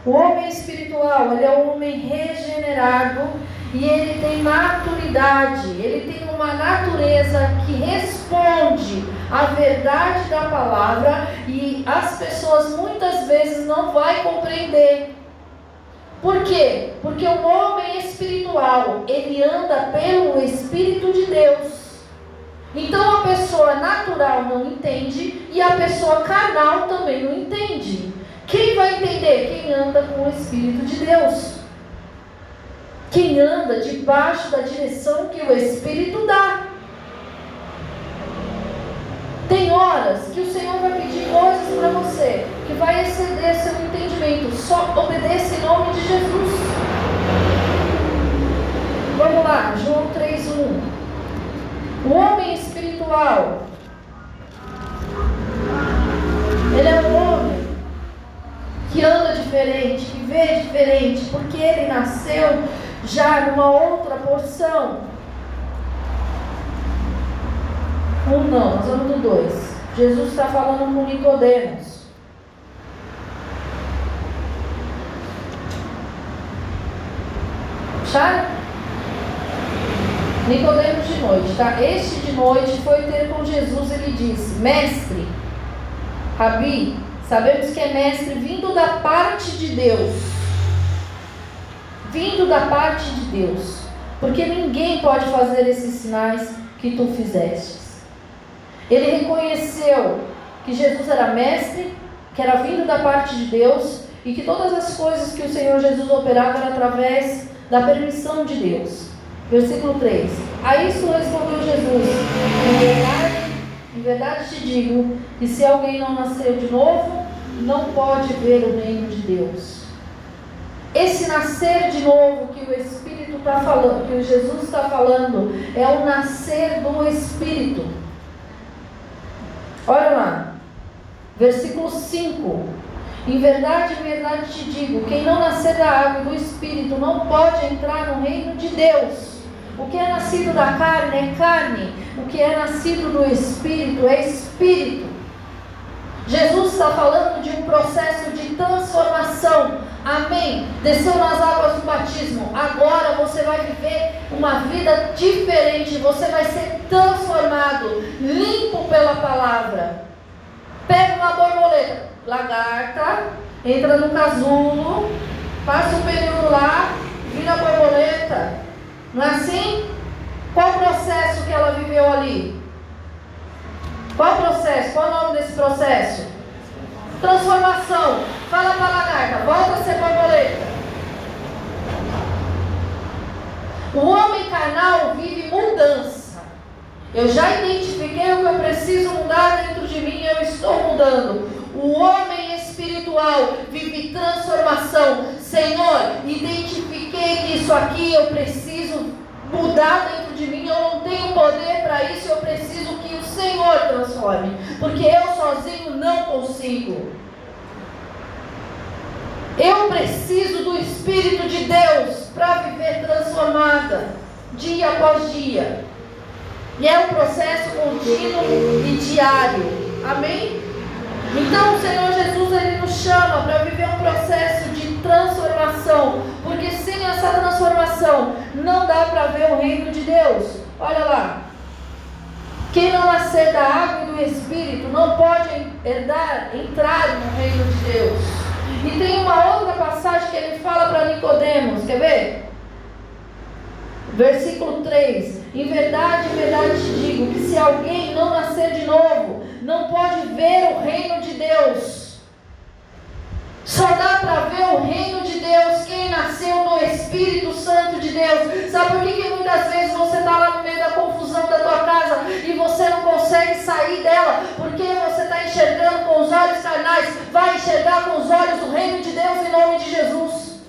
O homem espiritual, ele é um homem regenerado e ele tem maturidade, ele tem uma natureza que responde à verdade da palavra e as pessoas muitas vezes não vai compreender. Por quê? Porque o homem espiritual, ele anda pelo Espírito de Deus. Então a pessoa natural não entende e a pessoa carnal também não entende. Quem vai entender? Quem anda com o Espírito de Deus. quem anda debaixo da direção que o Espírito dá. Tem horas que o Senhor vai pedir coisas para você que vai exceder seu entendimento. Só obedeça em nome de Jesus. Vamos lá, João 3:1. O homem espiritual. Ele é um homem que anda diferente, que vê diferente, porque ele nasceu já numa outra porção. Um não, nós vamos do dois. Jesus está falando com Nicodemos. Acharam? Nicodemos de noite, tá? Este de noite foi ter com Jesus e lhe disse: Mestre, Rabi, sabemos que é mestre vindo da parte de Deus. Vindo da parte de Deus. Porque ninguém pode fazer esses sinais que tu fizeste. Ele reconheceu que Jesus era mestre, que era vindo da parte de Deus e que todas as coisas que o Senhor Jesus operava eram através da permissão de Deus. Versículo 3. A isso respondeu Jesus: Em verdade, em verdade te digo que se alguém não nasceu de novo, não pode ver o reino de Deus. Esse nascer de novo que o Espírito está falando, que Jesus está falando, é o nascer do Espírito. Olha lá, versículo 5. Em verdade, em verdade te digo: quem não nascer da água e do Espírito não pode entrar no reino de Deus. O que é nascido da carne é carne, o que é nascido do Espírito é Espírito. Jesus está falando de um processo de transformação. Amém. Desceu nas águas do batismo. Agora você vai viver uma vida diferente. Você vai ser transformado, limpo pela palavra. Pega uma borboleta, lagarta, entra no casulo, passa um período lá, vira borboleta. Não é assim? Qual o processo que ela viveu ali? Qual o processo? Qual o nome desse processo? Transformação. Fala para a lagarta, volta a ser borboleta. O homem carnal vive mudança. Eu já identifiquei o que eu preciso mudar dentro de mim, eu estou mudando. O homem espiritual vive transformação. Senhor, identifiquei que isso aqui eu preciso mudar dentro de mim, eu não tenho poder para isso, eu preciso que Senhor transforme, porque eu sozinho não consigo. Eu preciso do Espírito de Deus para viver transformada, dia após dia. E é um processo contínuo e diário. Amém? Então o Senhor Jesus ele nos chama para viver um processo de transformação, porque sem essa transformação não dá para ver o reino de Deus. Olha lá. Quem não nascer da água e do Espírito não pode herdar, entrar no reino de Deus. E tem uma outra passagem que ele fala para Nicodemos, quer ver? Versículo 3: Em verdade, em verdade te digo que se alguém não nascer de novo, não pode ver o reino de Deus. Só dá para ver o reino de Deus quem nasceu no Espírito Santo de Deus. Sabe por que, que muitas vezes você está lá no meio da confusão da tua casa e você não consegue sair dela? Porque você está enxergando com os olhos carnais. Vai enxergar com os olhos do reino de Deus em nome de Jesus.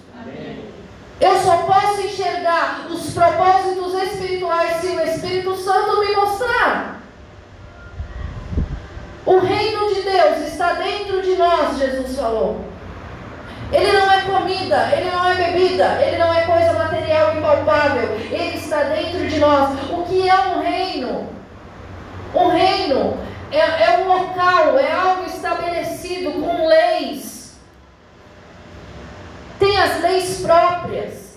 Eu só posso enxergar os propósitos espirituais se o Espírito Santo me mostrar. O reino de Deus está dentro de nós, Jesus falou. Ele não é comida, ele não é bebida, ele não é coisa material e palpável. Ele está dentro de nós. O que é um reino? Um reino é, é um local, é algo estabelecido com leis. Tem as leis próprias.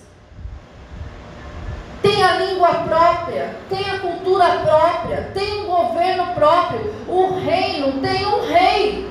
Tem a língua própria, tem a cultura própria, tem um governo próprio. O reino tem um rei.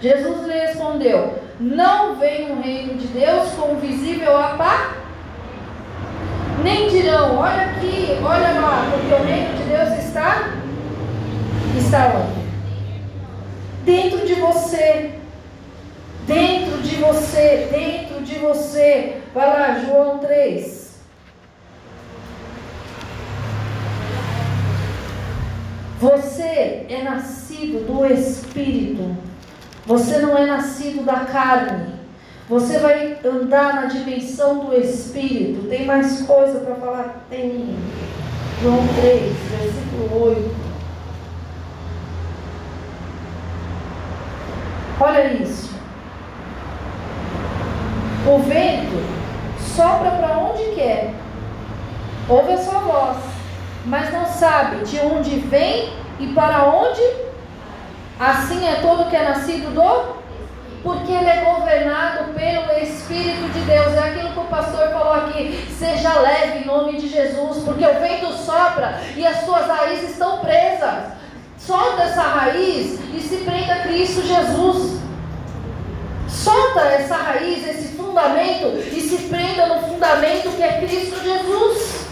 Jesus lhe respondeu: Não vem o reino de Deus com visível apá. Nem dirão, olha aqui, olha lá, porque o reino de Deus está está onde? dentro de você. Dentro de você, dentro de você. Vai lá, João 3. Você é nascido do Espírito. Você não é nascido da carne. Você vai andar na dimensão do Espírito. Tem mais coisa para falar? Tem. João 3, versículo 8. Olha isso. O vento sopra para onde quer, ouve a sua voz, mas não sabe de onde vem e para onde. Assim é todo que é nascido do porque ele é governado pelo Espírito de Deus. É aquilo que o pastor falou aqui. Seja leve em nome de Jesus, porque o vento sopra e as suas raízes estão presas. Solta essa raiz e se prenda a Cristo Jesus. Solta essa raiz, esse fundamento e se prenda no fundamento que é Cristo Jesus.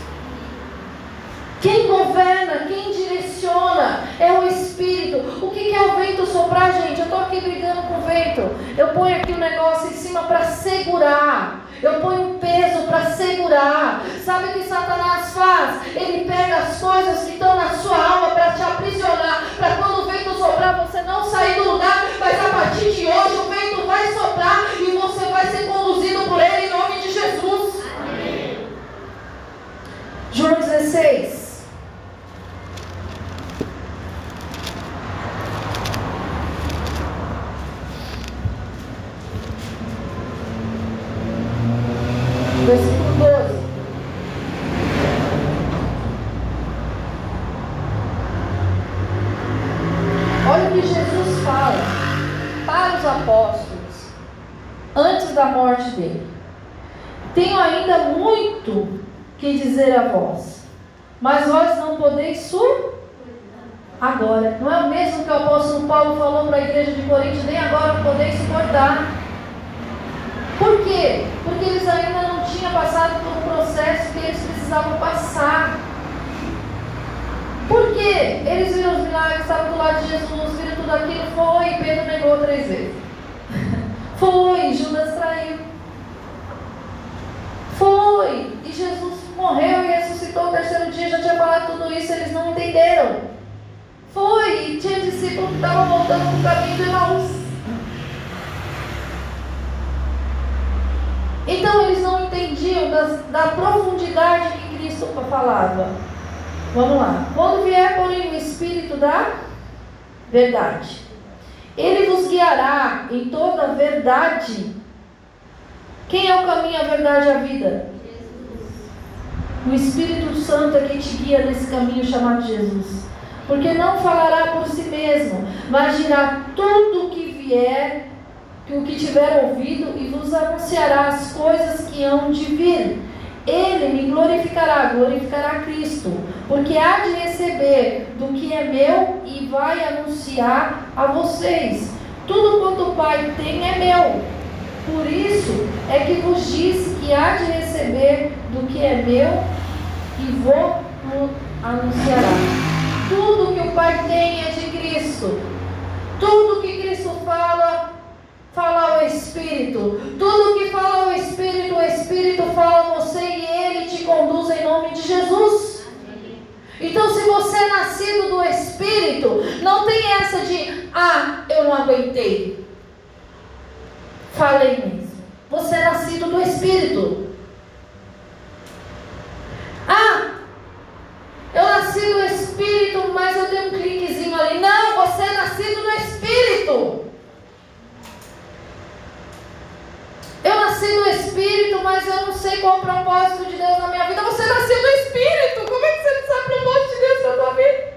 Quem governa, quem direciona é o Espírito. O que é o vento soprar, gente? Eu estou aqui brigando com o vento. Eu ponho aqui o um negócio em cima para segurar. Eu ponho um peso para segurar. Sabe o que Satanás faz? Ele pega as coisas que estão na sua alma para te aprisionar. Para quando o vento soprar, você não sair do lugar. Mas a partir de hoje o vento vai soprar e você vai ser conduzido por ele em nome de Jesus. Amém. João 16. igreja de Corinto, nem agora o suportar. Por quê? Porque eles ainda não tinham passado por um processo que eles precisavam passar. Por quê? Eles viram os milagres, estavam do lado de Jesus, viram tudo aquilo, foi, Pedro negou três vezes. foi, Judas traiu. Foi, e Jesus morreu e ressuscitou no terceiro dia, já tinha falado tudo isso, eles não entenderam. E tinha discípulo que estava voltando para o caminho de Emaús. Então eles não entendiam das, da profundidade que Cristo falava. Vamos lá. Quando vier, porém, o Espírito da verdade, ele vos guiará em toda a verdade. Quem é o caminho, a verdade e a vida? O Espírito Santo é que te guia nesse caminho chamado Jesus. Porque não falará por si mesmo, mas dirá tudo o que vier, o que tiver ouvido, e vos anunciará as coisas que hão de vir. Ele me glorificará, glorificará Cristo, porque há de receber do que é meu e vai anunciar a vocês. Tudo quanto o Pai tem é meu. Por isso é que vos disse que há de receber do que é meu e vou anunciará. Tudo que o Pai tem é de Cristo. Tudo que Cristo fala fala ao Espírito. Tudo que fala ao Espírito, o Espírito fala você e ele te conduz em nome de Jesus. Então, se você é nascido do Espírito, não tem essa de, ah, eu não aguentei. Falei mesmo. Você é nascido do Espírito. Ah, eu nasci do Espírito, mas eu tenho um cliquezinho ali. Não, você é nascido do Espírito. Eu nasci do Espírito, mas eu não sei qual é o propósito de Deus na minha vida. Você nasceu do Espírito. Como é que você não sabe o propósito de Deus na tua vida?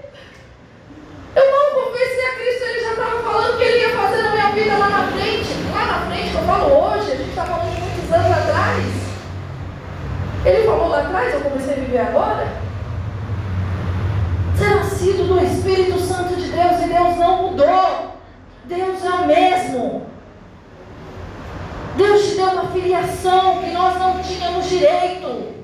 Eu não convenci a Cristo, ele já estava falando que ele ia fazer na minha vida lá na frente. Lá na frente, eu falo hoje, a gente está falando muitos anos atrás. Ele falou lá atrás, eu comecei a viver agora. Ser nascido do Espírito Santo de Deus e Deus não mudou. Deus é o mesmo. Deus te deu uma filiação que nós não tínhamos direito.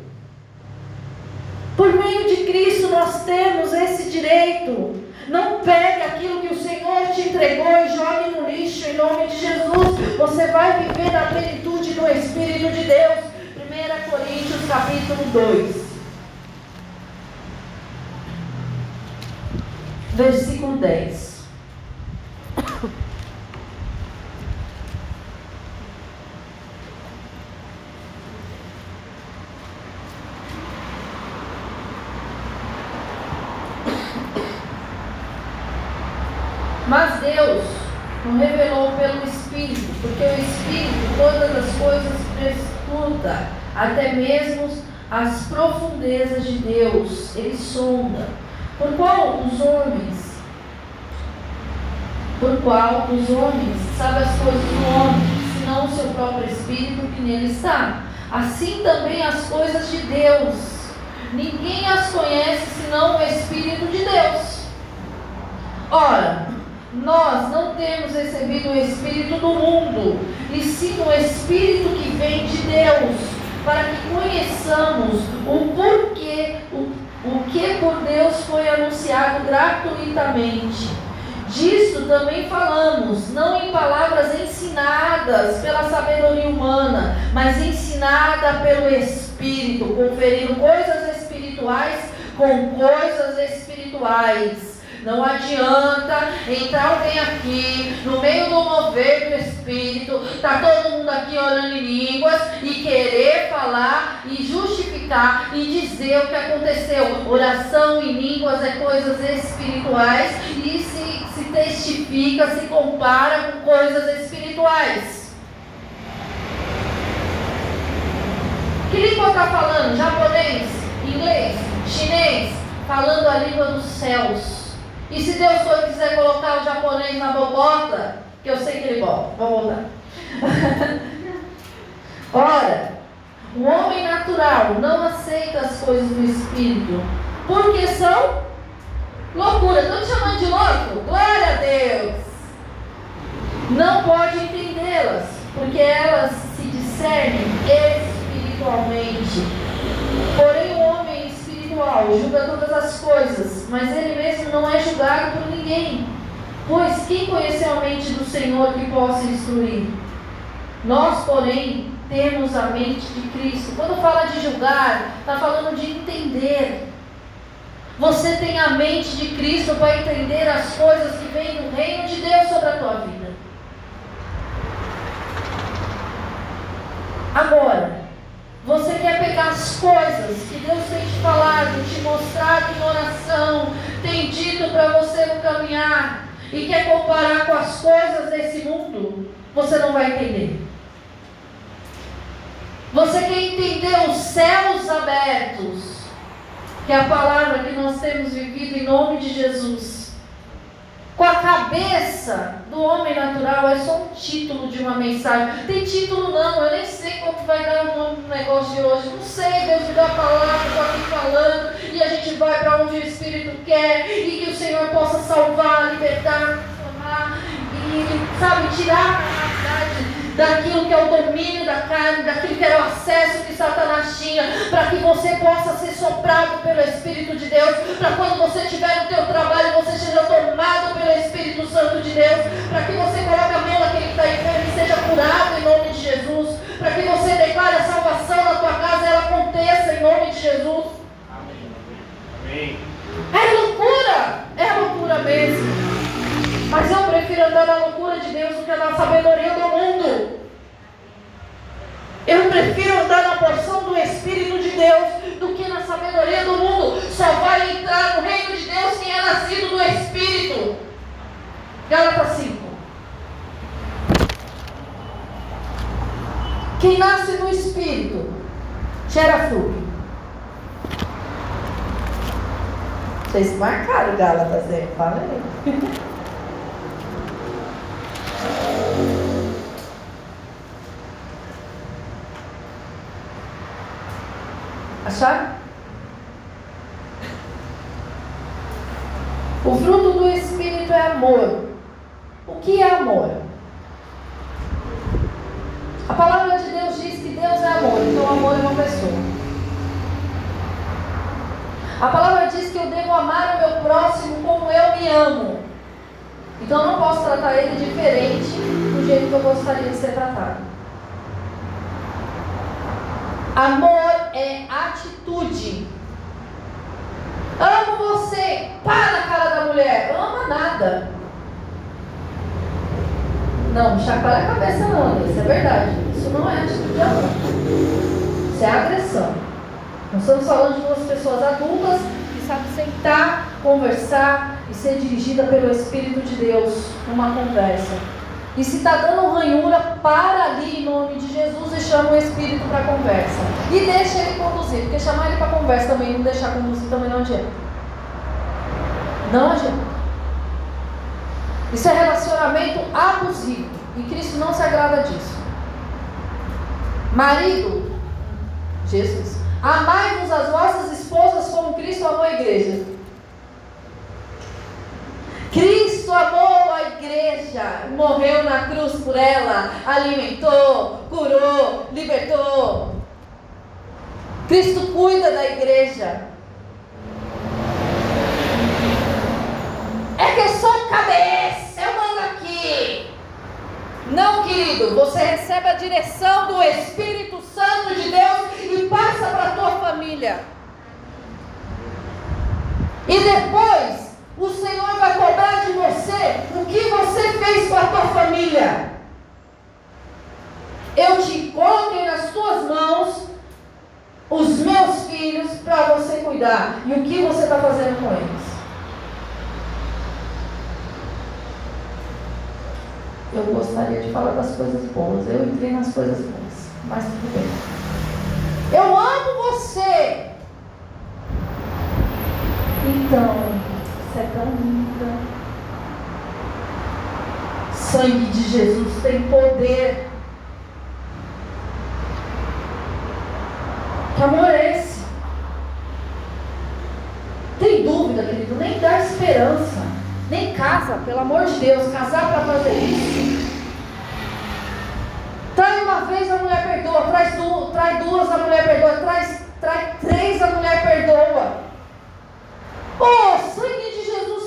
Por meio de Cristo nós temos esse direito. Não pegue aquilo que o Senhor te entregou e jogue no lixo em nome de Jesus. Você vai viver na plenitude do Espírito de Deus. 1 Coríntios capítulo 2. Versículo 10. Mas Deus não revelou pelo Espírito, porque o Espírito todas as coisas prescruta, até mesmo as profundezas de Deus, ele sonda. Por qual os homens, por qual os homens sabem as coisas do homem, senão o seu próprio Espírito que nele está. Assim também as coisas de Deus. Ninguém as conhece senão o Espírito de Deus. Ora, nós não temos recebido o Espírito do mundo, e sim o Espírito que vem de Deus, para que conheçamos o porquê, o, que por Deus foi anunciado gratuitamente. Disso também falamos, não em palavras ensinadas pela sabedoria humana, mas ensinada pelo Espírito, conferindo coisas espirituais com coisas espirituais. Não adianta entrar alguém aqui no meio do mover do Espírito, tá todo mundo aqui orando em línguas e querer falar e justificar e dizer o que aconteceu. Oração em línguas é coisas espirituais e se, se testifica, se compara com coisas espirituais. Que língua está falando? Japonês? Inglês? Chinês? Falando a língua dos céus. E se Deus for quiser colocar o japonês na bobota, que eu sei que ele bota, vamos voltar. Ora, o homem natural não aceita as coisas do Espírito, porque são loucura. Estou te chamando de louco? Glória a Deus! Não pode entendê-las, porque elas se discernem espiritualmente. Porém, o espiritual julga todas as coisas, mas ele mesmo não é julgado por ninguém. Pois quem conheceu a mente do Senhor que possa instruir? Nós, porém, temos a mente de Cristo. Quando fala de julgar, está falando de entender. Você tem a mente de Cristo para entender as coisas que vêm do reino de Deus sobre a tua vida. Agora, você quer pegar as coisas que Deus tem te falado, te mostrado em oração, tem dito para você no caminhar, e quer comparar com as coisas desse mundo, você não vai entender. Você quer entender os céus abertos, que é a palavra que nós temos vivido em nome de Jesus com a cabeça do homem natural é só um título de uma mensagem. Tem título não, eu nem sei quanto vai dar o nome do negócio de hoje. Não sei, Deus me dá a palavra, estou aqui falando, e a gente vai para onde o Espírito quer, e que o Senhor possa salvar, libertar, transformar, e sabe, tirar daquilo que é o domínio da carne, daquilo que era o acesso que Satanás tinha, para que você possa ser soprado pelo Espírito de Deus, para quando você estiver no teu trabalho, você seja tomado pelo Espírito Santo de Deus, para que você coloque a mão naquele que está enfermo e seja curado em nome de Jesus, para que você declare a salvação na tua casa e ela aconteça em nome de Jesus. Amém. É loucura, é loucura mesmo. Mas eu prefiro andar na loucura de Deus do que na sabedoria do mundo. Eu prefiro andar na porção do Espírito de Deus do que na sabedoria do mundo. Só vai entrar no reino de Deus quem é nascido do Espírito. Gálatas 5. Quem nasce no Espírito gera fruto. Vocês marcaram Gálatas, né? Falei. Acharam? O fruto do Espírito é amor. O que é amor? A palavra de Deus diz que Deus é amor, então amor é uma pessoa. A palavra diz que eu devo amar o meu próximo como eu me amo. Então eu não posso tratar ele diferente do jeito que eu gostaria de ser tratado. Amor é atitude. Amo você. Pá na cara da mulher. Ama nada. Não, chacoalha a cabeça não, isso é verdade. Isso não é atitude de amor. Isso é agressão. Nós estamos falando de duas pessoas adultas que sabem sentar, conversar e ser dirigida pelo Espírito de Deus numa conversa. E se está dando ranhura, para ali em nome de Jesus e chama o Espírito para a conversa. E deixa ele conduzir, porque chamar ele para a conversa também não deixar conduzir também não adianta. Não adianta. Isso é relacionamento abusivo. E Cristo não se agrada disso. Marido, Jesus, amai-vos as vossas esposas como Cristo amou a igreja. Amou a igreja, morreu na cruz por ela, alimentou, curou, libertou. Cristo cuida da igreja. É que eu sou cabeça, eu mando aqui. Não, querido, você recebe a direção do Espírito Santo de Deus e passa para a tua família. E depois o Senhor vai cobrar de você o que você fez com a tua família. Eu te coloquei nas tuas mãos os meus filhos para você cuidar. E o que você está fazendo com eles? Eu gostaria de falar das coisas boas. Eu entrei nas coisas boas. Mas tudo bem. Eu amo você. Então, você é tão linda. Sangue de Jesus tem poder. Que amor é esse? Tem dúvida, querido? Nem dá esperança. Nem casa, pelo amor de Deus. Casar para fazer isso. Trai uma vez, a mulher perdoa. Traz duas, trai duas, a mulher perdoa. Traz, trai três, a mulher perdoa. Oh, sangue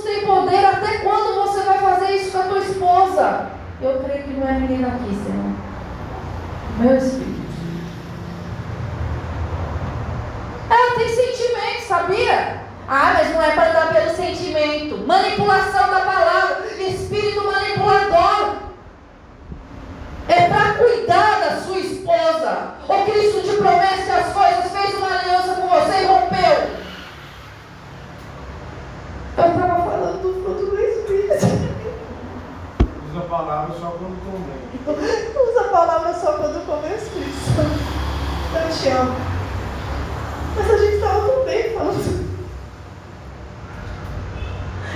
tem poder, até quando você vai fazer isso com a tua esposa? Eu creio que não é menina aqui, Senhor. Meu espírito. É Ela tem sentimento, sabia? Ah, mas não é para dar pelo sentimento. Manipulação da palavra. Espírito manipulador. É para cuidar da sua esposa. O Cristo te promete as coisas, fez uma aliança com você e rompeu. É Eu estava palavra só quando convém. Usa a palavra só quando come Espírito Eu te amo. Mas a gente estava tão bem falando.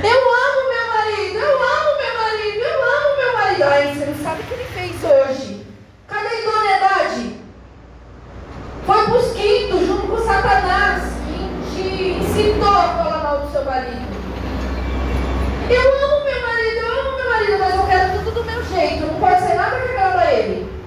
Eu amo meu marido, eu amo meu marido, eu amo meu marido. Ai, você não sabe o que ele fez hoje. Cadê a idoneidade? Foi para os quintos, junto com Satanás, que te incitou a falar mal do seu marido. Eu amo meu marido, eu amo meu marido, mas eu quero tudo do meu jeito. Não pode ser nada que agrada ele.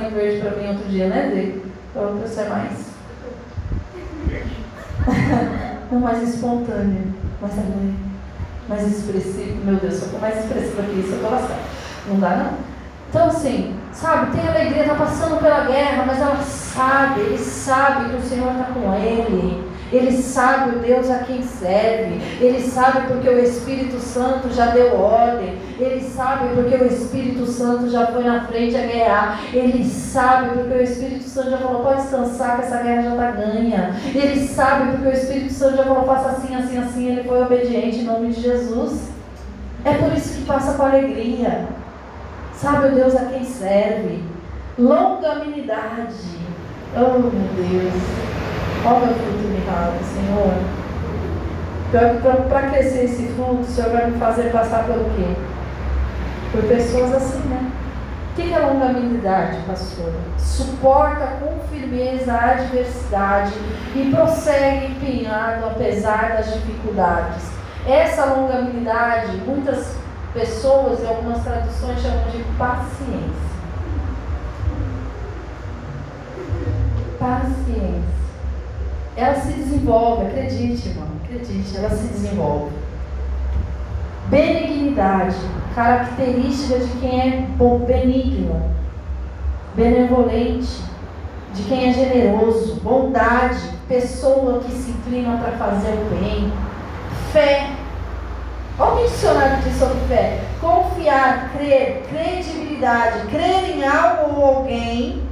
Passarinho verde para mim outro dia, né, Dê? Para eu ser mais. não mais espontâneo, mais alegre, mais expressivo. Meu Deus, eu for mais expressiva que isso, eu tô lascada. Não dá, não. Então, assim, sabe, tem alegria, está passando pela guerra, mas ela sabe, ele sabe que o Senhor está com ele. Ele sabe Deus a quem serve. Ele sabe porque o Espírito Santo já deu ordem. Ele sabe porque o Espírito Santo já foi na frente a guerrear. Ele sabe porque o Espírito Santo já falou: pode descansar que essa guerra já está ganha. Ele sabe porque o Espírito Santo já falou: faça assim, assim, assim. Ele foi obediente em nome de Jesus. É por isso que passa com alegria. Sabe Deus a quem serve. Longanimidade. Oh, meu Deus. Olha o fruto me ralo, Senhor. Para crescer esse fruto, o Senhor vai me fazer passar pelo quê? Por pessoas assim, né? O que é longanimidade, pastora? Suporta com firmeza a adversidade e prossegue empenhado apesar das dificuldades. Essa longanimidade, muitas pessoas e algumas traduções chamam de paciência. Paciência ela se desenvolve, acredite, irmão, acredite, ela se desenvolve. Benignidade, característica de quem é benigno, benevolente, de quem é generoso, bondade, pessoa que se inclina para fazer o bem, fé. Olha o que dicionário diz sobre fé: confiar, crer, credibilidade, crer em algo ou alguém,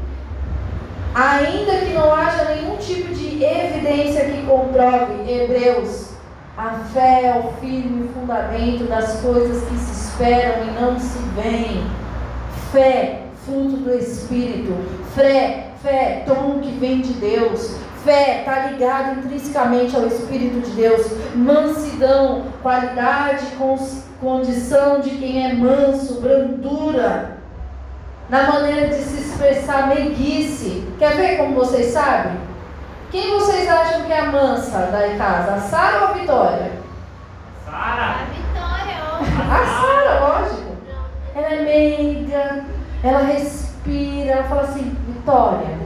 ainda que não haja nenhum tipo de evidência que comprove. Hebreus. A fé é o firme fundamento das coisas que se esperam e não se veem. Fé, fruto do Espírito. Fé, Fé, tom que vem de Deus. Fé está ligado intrinsecamente ao Espírito de Deus. Mansidão, qualidade, condição de quem é manso, brandura. Na maneira de se expressar, meiguice. Quer ver como vocês sabem? Quem vocês acham que é a mansa da casa? A Sara ou a Vitória? Sara. A Vitória. A Sara, lógico. Ela é meiga, ela respira, ela fala assim, Vitória,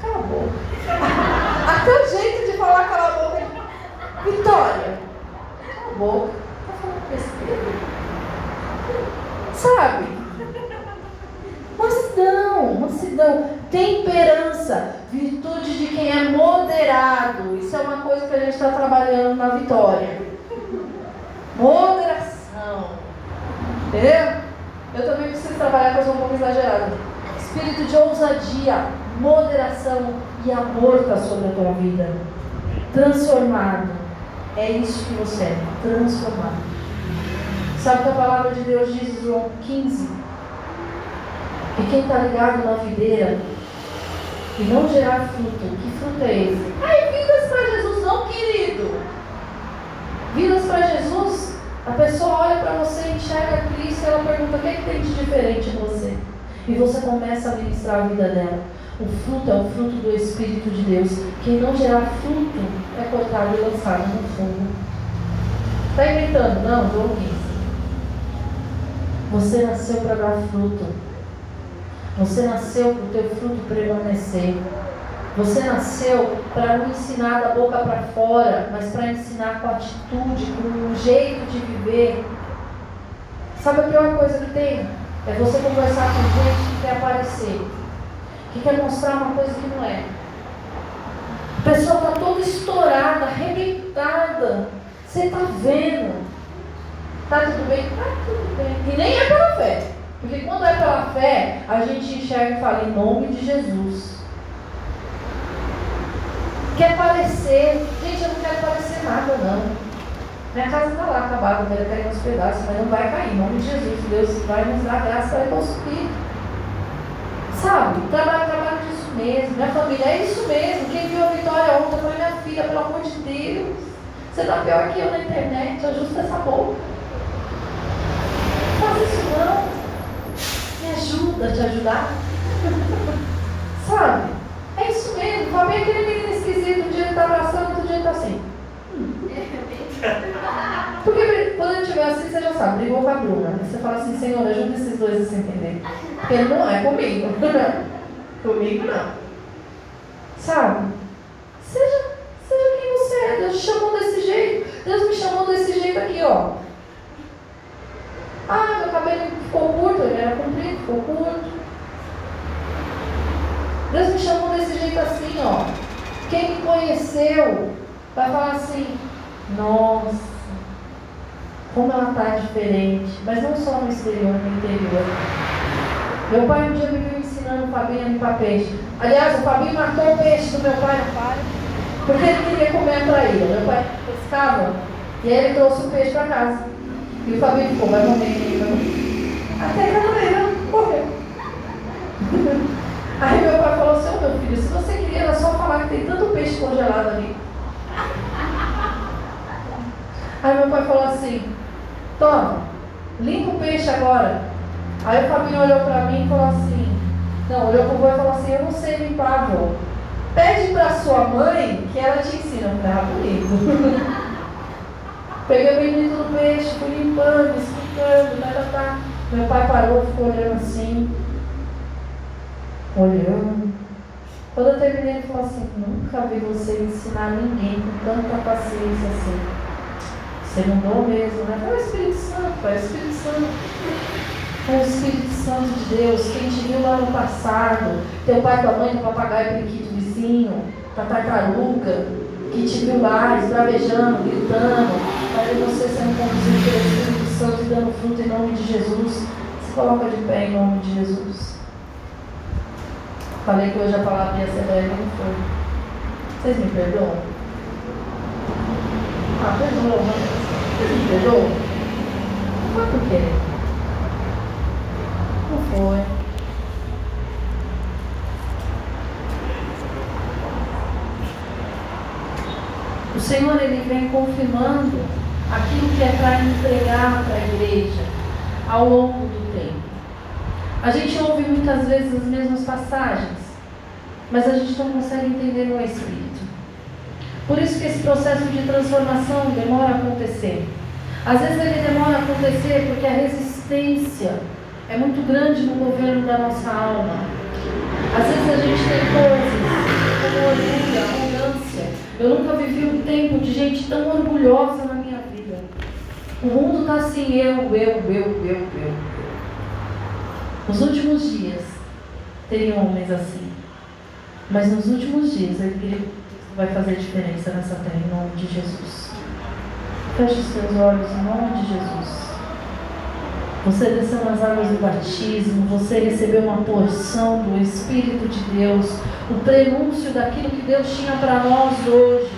cala a boca. Até o jeito de falar cala a boca. Vitória, cala a boca. Tá falando besteira. Sabe? Mansidão, mansidão, temperança, virtude de quem é moderado. Isso é uma coisa que a gente está trabalhando na vitória. Moderação. Entendeu? Eu também preciso trabalhar com eu um pouco exagerado espírito de ousadia, moderação e amor está sobre a tua vida. Transformado. É isso que você é, transformado. Sabe que a palavra de Deus diz em João 15? Que quem está ligado na videira e não gerar fruto, que fruto é esse? Ai, vidas para Jesus, não, querido. Vidas para Jesus, a pessoa olha para você, enxerga Cristo e ela pergunta: o que, é que tem de diferente em você? E você começa a ministrar a vida dela. O fruto é o fruto do Espírito de Deus. Quem não gerar fruto é cortado e lançado no fogo. Está inventando? Não, João 15. Você nasceu para dar fruto. Você nasceu para o teu fruto permanecer. Você nasceu para não ensinar da boca para fora, mas para ensinar com atitude, com um jeito de viver. Sabe a pior coisa que tem? É você conversar com gente que quer aparecer, que quer mostrar uma coisa que não é. A pessoa está toda estourada, arrebentada. Você está vendo. Está tudo bem? Está tudo bem. E nem é pela fé. Porque quando é pela fé, a gente enxerga e fala em nome de Jesus. Quer parecer. Gente, eu não quero parecer nada, não. Minha casa está lá acabada, vai cair nos pedaços, mas não vai cair. Em nome de Jesus, Deus vai nos dar graça para construir. Sabe? Trabalho, trabalho disso mesmo. Minha família é isso mesmo. Quem viu a vitória ontem foi minha filha, pelo amor de Deus. Você está pior que eu na internet, ajusta essa boca. Não faz isso não. Ajuda a te ajudar. Sabe? É isso mesmo. Fabinho é aquele menino esquisito, um dia ele está abraçando, outro dia ele está assim. Porque quando ele estiver assim, você já sabe, brigou com a Bruna. Você fala assim, Senhor, ajuda esses dois a se entender. Porque não é comigo. comigo não. Sabe? Seja, seja quem você é. Deus te chamou desse jeito. Deus me chamou desse jeito aqui, ó. Ah, meu cabelo ficou curto, ele era comprido, ficou curto. Deus me chamou desse jeito assim, ó. Quem me conheceu vai falar assim, nossa, como ela está diferente, mas não só no exterior, no interior. Meu pai um dia me viu ensinando o Fabinho a limpar peixe. Aliás, o Fabinho matou o peixe do meu pai no porque ele queria comer a traíra. Meu pai pescava e aí ele trouxe o peixe para casa. E o Fabinho ficou, vai morrer, Até que a traíra morreu. Aí meu pai falou assim, meu filho, se você queria era só falar que tem tanto peixe congelado ali. Aí meu pai falou assim, toma, limpa o peixe agora. Aí o Fabinho olhou para mim e falou assim, não, olhou para o vô e falou assim, eu não sei limpar, vô. Pede para sua mãe que ela te ensina. Eu falei, ah, bonito. Peguei o benito do peixe, fui limpando, escutando, tá, tá, tá. Meu pai parou, ficou olhando assim, olhando. Quando eu terminei, ele falou assim, nunca vi você ensinar ninguém com tanta paciência assim. Você mudou mesmo, né? Foi o Espírito Santo, foi o Espírito Santo. Foi o Espírito Santo de Deus. Quem te viu lá no passado, teu pai, tua mãe, teu papagaio, periquito, vizinho, tua tartaruga, que te viu lá esbravejando, gritando, para você sendo conduzido pelo Espírito Santo e dando fruto em nome de Jesus. Se coloca de pé em nome de Jesus. Falei que hoje a palavra ia ser breve, não foi. Vocês me perdoam? Ah, perdoam, mas vocês me perdoam? Foi por quê? Não foi. O Senhor ele vem confirmando aquilo que é para entregar para a igreja ao longo do tempo. A gente ouve muitas vezes as mesmas passagens, mas a gente não consegue entender no Espírito. Por isso que esse processo de transformação demora a acontecer. Às vezes ele demora a acontecer porque a resistência é muito grande no governo da nossa alma. Às vezes a gente tem coisas como orgulho. Eu nunca vivi um tempo de gente tão orgulhosa na minha vida. O mundo está assim, eu, eu, eu, eu, eu. Nos últimos dias, teriam homens assim. Mas nos últimos dias, ele vai fazer diferença nessa terra, em nome de Jesus. Feche os seus olhos, em nome de Jesus. Você desceu nas águas do batismo, você recebeu uma porção do Espírito de Deus, o prenúncio daquilo que Deus tinha para nós hoje.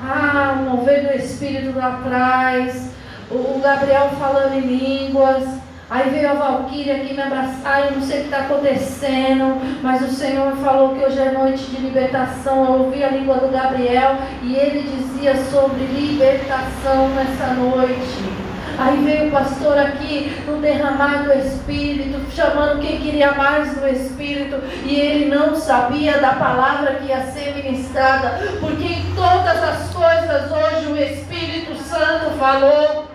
Ah, mover do Espírito lá atrás, o Gabriel falando em línguas. Aí veio a Valquíria aqui me abraçar, eu não sei o que está acontecendo, mas o Senhor falou que hoje é noite de libertação. Eu ouvi a língua do Gabriel e ele dizia sobre libertação nessa noite. Aí veio o pastor aqui no derramar do Espírito, chamando quem queria mais do Espírito, e ele não sabia da palavra que ia ser ministrada, porque em todas as coisas hoje o Espírito Santo falou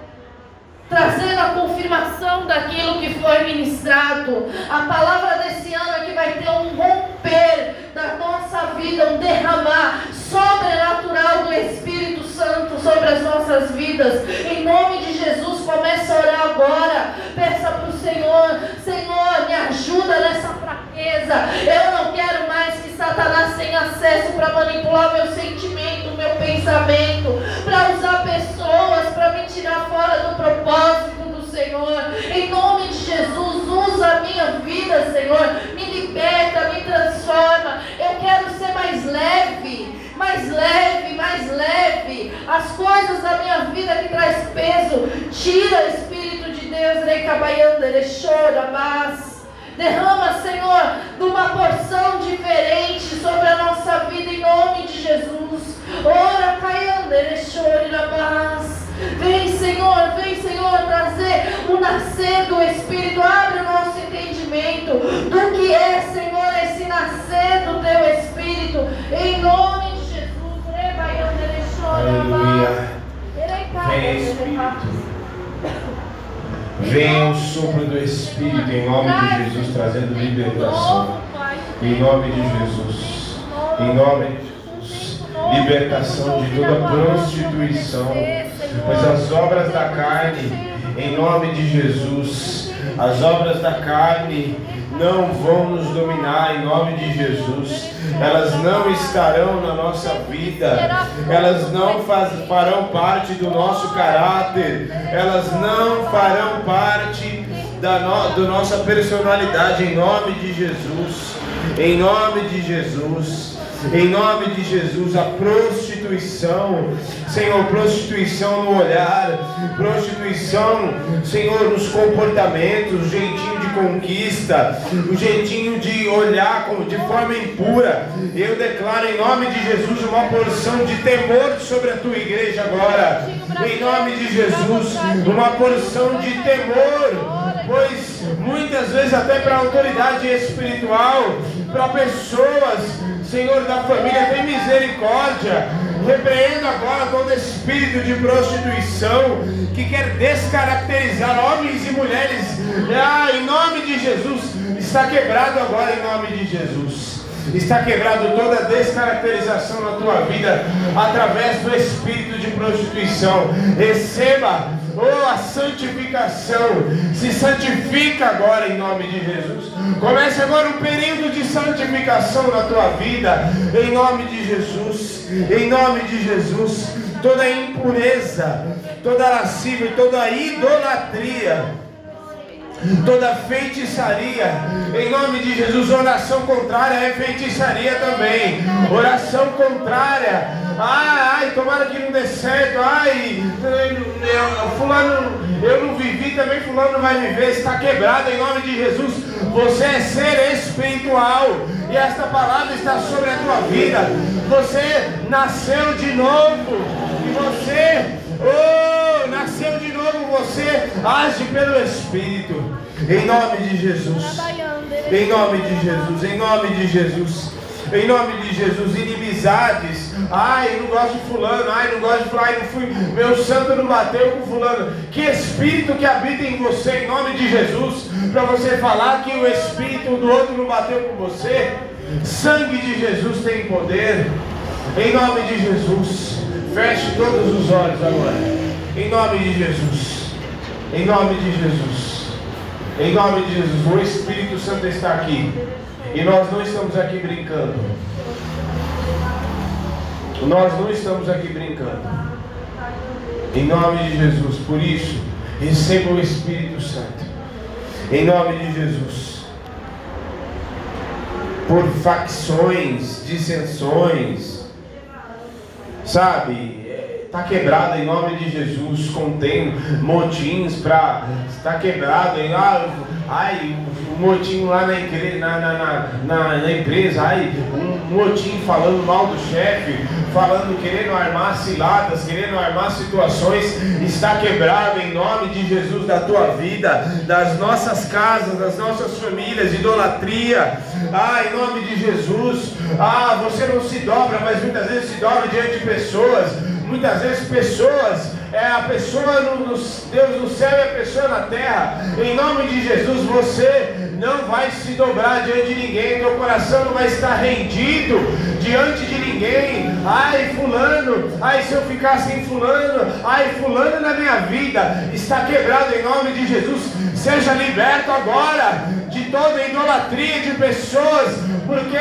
trazendo a confirmação daquilo que foi ministrado. A palavra desse ano é que vai ter um romper da nossa vida, um derramar sobrenatural do Espírito Santo sobre as nossas vidas. Em nome de Jesus, comece a orar agora. Peça para o Senhor, Senhor, me ajuda nessa fraqueza. Eu não quero mais que Satanás tenha acesso para manipular meu sentimento, meu pensamento, para usar pessoas, para me tirar fora do propósito do Senhor. Em nome de Jesus, usa a minha vida, Senhor. Me liberta, me transforma. Eu quero ser mais leve mais leve, mais leve. As coisas da minha vida que traz peso, tira, Espírito de Deus, recabaiando, ele chora, mas derrama, Senhor, de uma porção diferente sobre a nossa vida em nome de Jesus. Ora, caiando, ele chora, paz. Vem, Senhor, vem, Senhor, trazer o nascer do Espírito. Abre o nosso entendimento do que é, Senhor, esse nascer do teu Espírito. Em nome Aleluia. Vem Espírito. Venha o sopro do Espírito em nome de Jesus, trazendo libertação. Em nome de Jesus. Em nome de Jesus. Libertação de toda prostituição. Pois as obras da carne, em nome de Jesus, as obras da carne não vão nos dominar em nome de Jesus. Elas não estarão na nossa vida. Elas não faz, farão parte do nosso caráter. Elas não farão parte da no, do nossa personalidade em nome de Jesus. Em nome de Jesus. Em nome de Jesus, a prostituição, Senhor, prostituição no olhar, prostituição, Senhor, nos comportamentos, o jeitinho de conquista, o jeitinho de olhar de forma impura. Eu declaro em nome de Jesus uma porção de temor sobre a tua igreja agora. Em nome de Jesus, uma porção de temor pois muitas vezes até para autoridade espiritual, para pessoas, Senhor da família, tem misericórdia. Repreendo agora todo espírito de prostituição que quer descaracterizar homens e mulheres. Ah, em nome de Jesus, está quebrado agora em nome de Jesus. Está quebrado toda descaracterização na tua vida através do espírito de prostituição. Receba oh, a santificação. Se santifica agora em nome de Jesus. Comece agora um período de santificação na tua vida, em nome de Jesus. Em nome de Jesus. Toda impureza, toda lascívia, toda idolatria toda feitiçaria, em nome de Jesus, oração contrária é feitiçaria também, oração contrária, ai, ai, tomara que não dê certo, ai, eu, fulano, eu não vivi, também fulano vai viver, está quebrado em nome de Jesus, você é ser espiritual, e esta palavra está sobre a tua vida, você nasceu de novo, e você, oh, nasceu de novo, você age pelo Espírito. Em nome de Jesus. Em nome de Jesus. Em nome de Jesus. Em nome de Jesus, inimizades. Ai, não gosto de fulano. Ai, não gosto de fulano. Ai, não fui. Meu santo não bateu com fulano. Que espírito que habita em você, em nome de Jesus, para você falar que o espírito do outro não bateu com você. Sangue de Jesus tem poder. Em nome de Jesus. Feche todos os olhos agora. Em nome de Jesus. Em nome de Jesus. Em nome de Jesus, o Espírito Santo está aqui. E nós não estamos aqui brincando. Nós não estamos aqui brincando. Em nome de Jesus, por isso, receba o Espírito Santo. Em nome de Jesus. Por facções, dissensões, sabe? Está quebrado em nome de Jesus. Contém motins para. Está quebrado em. Ai, um motim lá na, na, na, na, na empresa. Ai, um motim falando mal do chefe. Falando, querendo armar ciladas, querendo armar situações. Está quebrado em nome de Jesus da tua vida, das nossas casas, das nossas famílias. Idolatria. Ah, em nome de Jesus. Ah, você não se dobra, mas muitas vezes se dobra diante de pessoas Muitas vezes pessoas, é a pessoa no, no, Deus no céu e a pessoa na terra. Em nome de Jesus, você não vai se dobrar diante de ninguém, teu coração não vai estar rendido diante de ninguém. Ai, fulano, ai, se eu ficar sem fulano, ai, fulano na minha vida está quebrado em nome de Jesus. Seja liberto agora de toda idolatria de pessoas, porque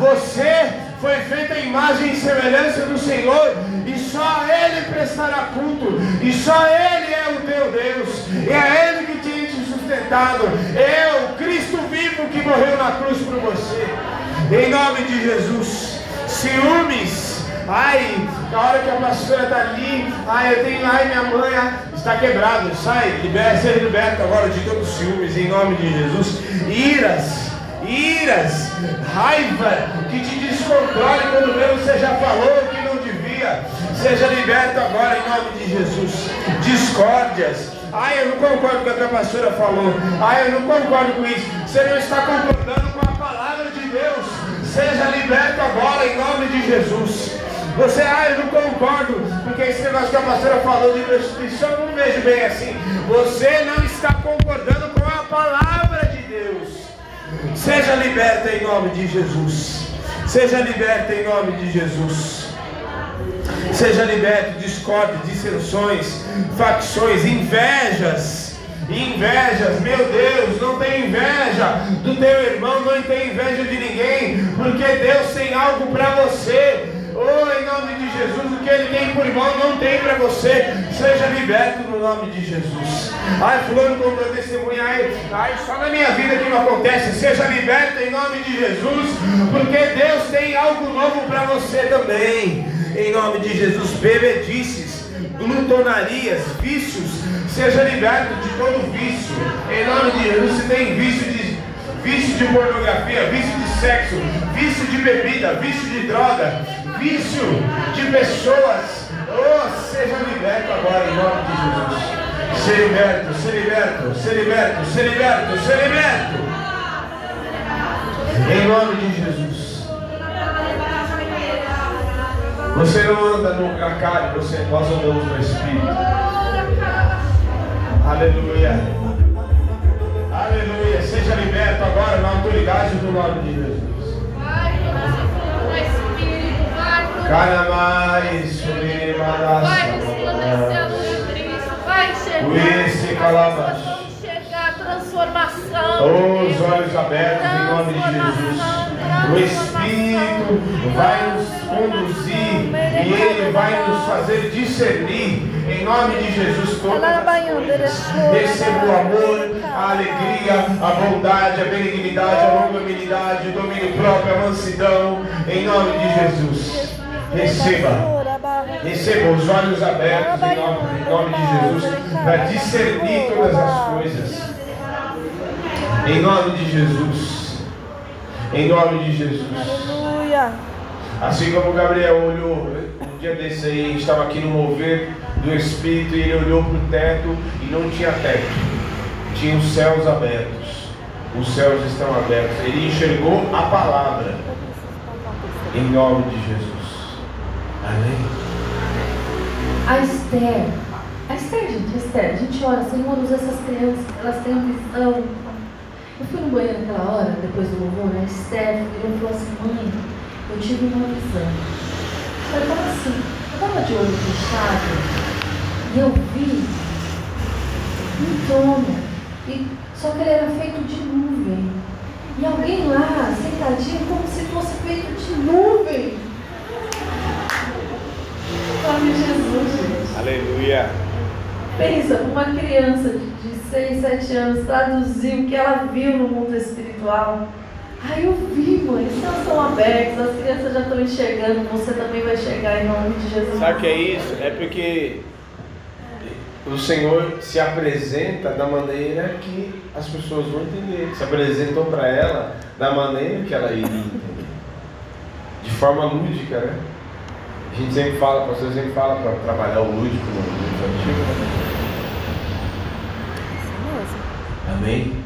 você foi feita a imagem e semelhança do Senhor, e só Ele prestará culto, e só Ele é o teu Deus, e é Ele que tem te sustentado, é o Cristo vivo que morreu na cruz por você, em nome de Jesus. Ciúmes, ai, na hora que a pastora está ali, ai, eu tenho, ai, minha mãe está quebrado, sai, libera, seja liberto agora de todos os ciúmes, em nome de Jesus. Iras, iras, raiva que te descontrole quando mesmo você já falou que não devia. Seja liberto agora em nome de Jesus. Discórdias. Ai, eu não concordo com o que a pastora falou. Ai, eu não concordo com isso. Você não está concordando com a palavra de Deus. Seja liberto agora em nome de Jesus. Você, ah, eu não concordo, porque esse negócio que a pastora falou de prostituição, eu não vejo bem assim. Você não está concordando com a palavra de Deus. Seja liberta em nome de Jesus. Seja liberta em nome de Jesus. Seja liberto de discórdia, dissensões, facções, invejas. Invejas, meu Deus, não tem inveja do teu irmão, não tem inveja de ninguém, porque Deus tem algo para você. Oh, em nome de Jesus, o que Ele tem por irmão não tem para você. Seja liberto no nome de Jesus. Ai, fulano contou testemunha, ai, ai, só na minha vida que não acontece. Seja liberto em nome de Jesus, porque Deus tem algo novo para você também. Em nome de Jesus, bebedices, glutonarias, vícios, seja liberto de todo vício. Em nome de Jesus, se tem vício de vício de pornografia, vício de sexo, vício de bebida, vício de droga, vício de pessoas. Oh, seja liberto agora em nome de Jesus. Ser liberto, ser liberto, ser liberto, ser liberto, ser liberto. Em nome de Jesus. Você não anda no carne, você, nós andamos no Espírito. Aleluia. Aleluia. Seja liberto agora na autoridade do nome de Jesus. Chegar. Esse calabas. Os olhos abertos em nome de Jesus. O Espírito vai nos conduzir e Ele vai nos fazer discernir em nome de Jesus todas. Receba o amor, a alegria, a bondade, a benignidade, a longanimidade, o domínio próprio, a mansidão, em nome de Jesus. Receba. Receba os olhos abertos em nome, em nome de Jesus para discernir todas as coisas. Em nome de Jesus. Em nome de Jesus. Aleluia. Assim como Gabriel olhou, um dia desse aí, estava aqui no mover do Espírito e ele olhou para o teto e não tinha teto. Tinha os céus abertos. Os céus estão abertos. Ele enxergou a palavra. Em nome de Jesus. Amém. A Esther, a Esther, gente, a Esther, a gente ora, Senhor, usa essas crianças, elas têm visão. Eu fui no banheiro naquela hora, depois do louvor, a Esther virou e falou assim, mãe, eu tive uma visão. Eu como assim? Eu estava de olho fechado e eu vi um trono, e, só que ele era feito de nuvem. E alguém lá, sentadinho, como se fosse feito de nuvem. Em nome de Jesus, gente. Aleluia. Pensa, uma criança de 6, 7 anos traduzir o que ela viu no mundo espiritual. Ai, eu vi, mãe, os céus estão abertos, as crianças já estão enxergando, você também vai chegar em nome de Jesus. Sabe o que é isso? É porque o Senhor se apresenta da maneira que as pessoas vão entender. Se apresentou para ela da maneira que ela iria entender. De forma lúdica, né? A gente sempre fala, o pastor sempre fala para trabalhar o lúdico no no infantil. Né? Amém?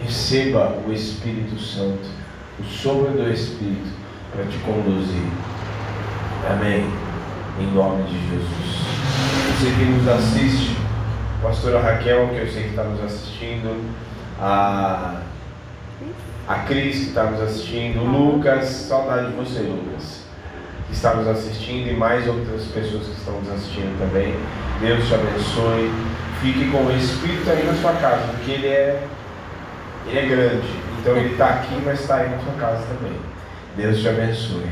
Receba o Espírito Santo, o sopro do Espírito, para te conduzir. Amém? Em nome de Jesus. Você que nos assiste, pastora Raquel, que eu sei que está nos assistindo, a, a Cris que está nos assistindo, o Lucas, saudade de você, Lucas, que está nos assistindo e mais outras pessoas que estão nos assistindo também. Deus te abençoe. Fique com o Espírito aí na sua casa, porque ele é, ele é grande. Então ele está aqui, mas está aí na sua casa também. Deus te abençoe.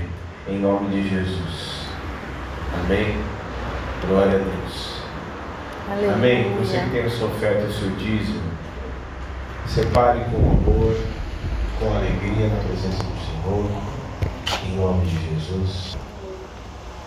Em nome de Jesus. Amém. Glória a Deus. Aleluia. Amém. Você que tem a sua oferta o seu dízimo, separe com amor, com alegria na presença do Senhor. Em nome de Jesus.